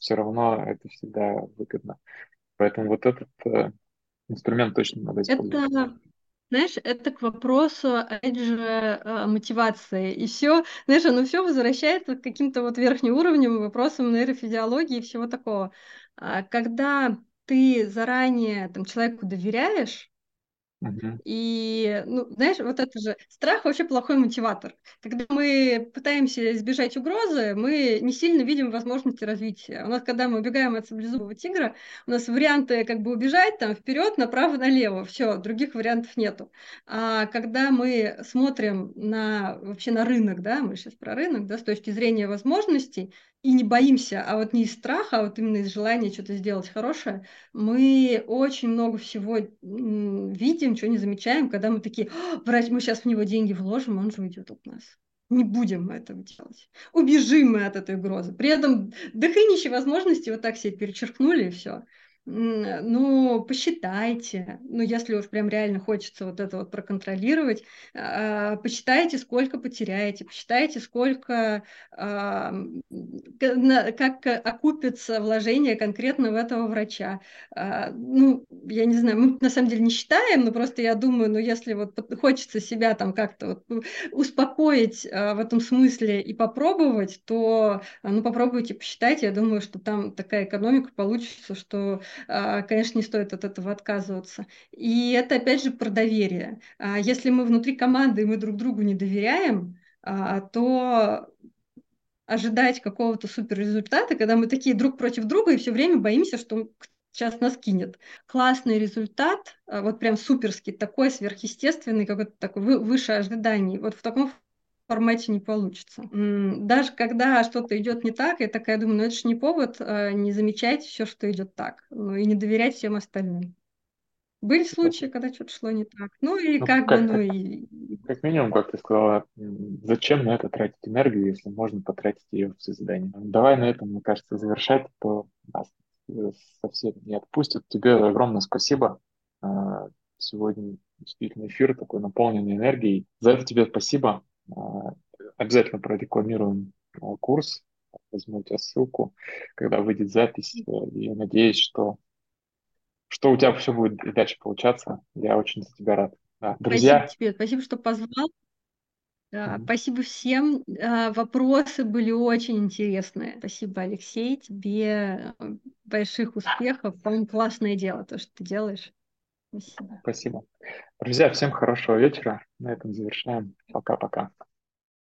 все равно это всегда выгодно. Поэтому вот этот э, инструмент точно надо использовать. Это, знаешь, это к вопросу, опять же, э, мотивации. И все, знаешь, оно все возвращается к каким-то вот верхним уровням, вопросам нейрофизиологии и всего такого. А когда ты заранее там, человеку доверяешь, Мгм. и, ну, знаешь, вот это же страх вообще плохой мотиватор. Когда мы пытаемся избежать угрозы, мы не сильно видим возможности развития. У нас, когда мы убегаем от саблезубого тигра, у нас варианты как бы убежать там вперед, направо, налево. Все, других вариантов нету. А когда мы смотрим на вообще на рынок, да, мы сейчас про рынок, да, с точки зрения возможностей, и не боимся, а вот не из страха, а вот именно из желания что-то сделать хорошее, мы очень много всего видим, чего не замечаем, когда мы такие, «А, врач, мы сейчас в него деньги вложим, он же уйдет от нас. Не будем мы этого делать. Убежим мы от этой угрозы. При этом дохренища возможности вот так себе перечеркнули и все ну, посчитайте, ну, если уж прям реально хочется вот это вот проконтролировать, а, посчитайте, сколько потеряете, посчитайте, сколько, а, как окупится вложение конкретно в этого врача. А, ну, я не знаю, мы на самом деле не считаем, но просто я думаю, ну, если вот хочется себя там как-то вот успокоить в этом смысле и попробовать, то, ну, попробуйте, посчитайте, я думаю, что там такая экономика получится, что а, конечно, не стоит от этого отказываться. И это, опять же, про доверие. А, если мы внутри команды, и мы друг другу не доверяем, а, то ожидать какого-то супер результата, когда мы такие друг против друга и все время боимся, что сейчас нас кинет. Классный результат, вот прям суперский, такой сверхъестественный, какой-то такой выше ожиданий. Вот в таком формате не получится. Даже когда что-то идет не так, я такая думаю, ну это же не повод э, не замечать все, что идет так, ну и не доверять всем остальным. Были случаи, когда что-то шло не так. Ну и ну, как, как бы, ну и... Как минимум, как ты сказала, зачем на это тратить энергию, если можно потратить ее в созидание. Давай на этом, мне кажется, завершать, то нас э, совсем не отпустят. Тебе огромное спасибо. Э, сегодня действительно эфир такой наполненный энергией. За это тебе спасибо. Обязательно прорекламируем а, курс, возьму у тебя ссылку, когда выйдет запись, э, и надеюсь, что, что у тебя все будет и дальше получаться. Я очень за тебя рад. Да, друзья. Спасибо тебе, спасибо, что позвал. Да, mm-hmm. Спасибо всем. А, вопросы были очень интересные. Спасибо, Алексей. Тебе э, больших успехов. По-моему, классное дело, то, что ты делаешь. Спасибо. Спасибо. Друзья, всем хорошего вечера. На этом завершаем. Пока-пока.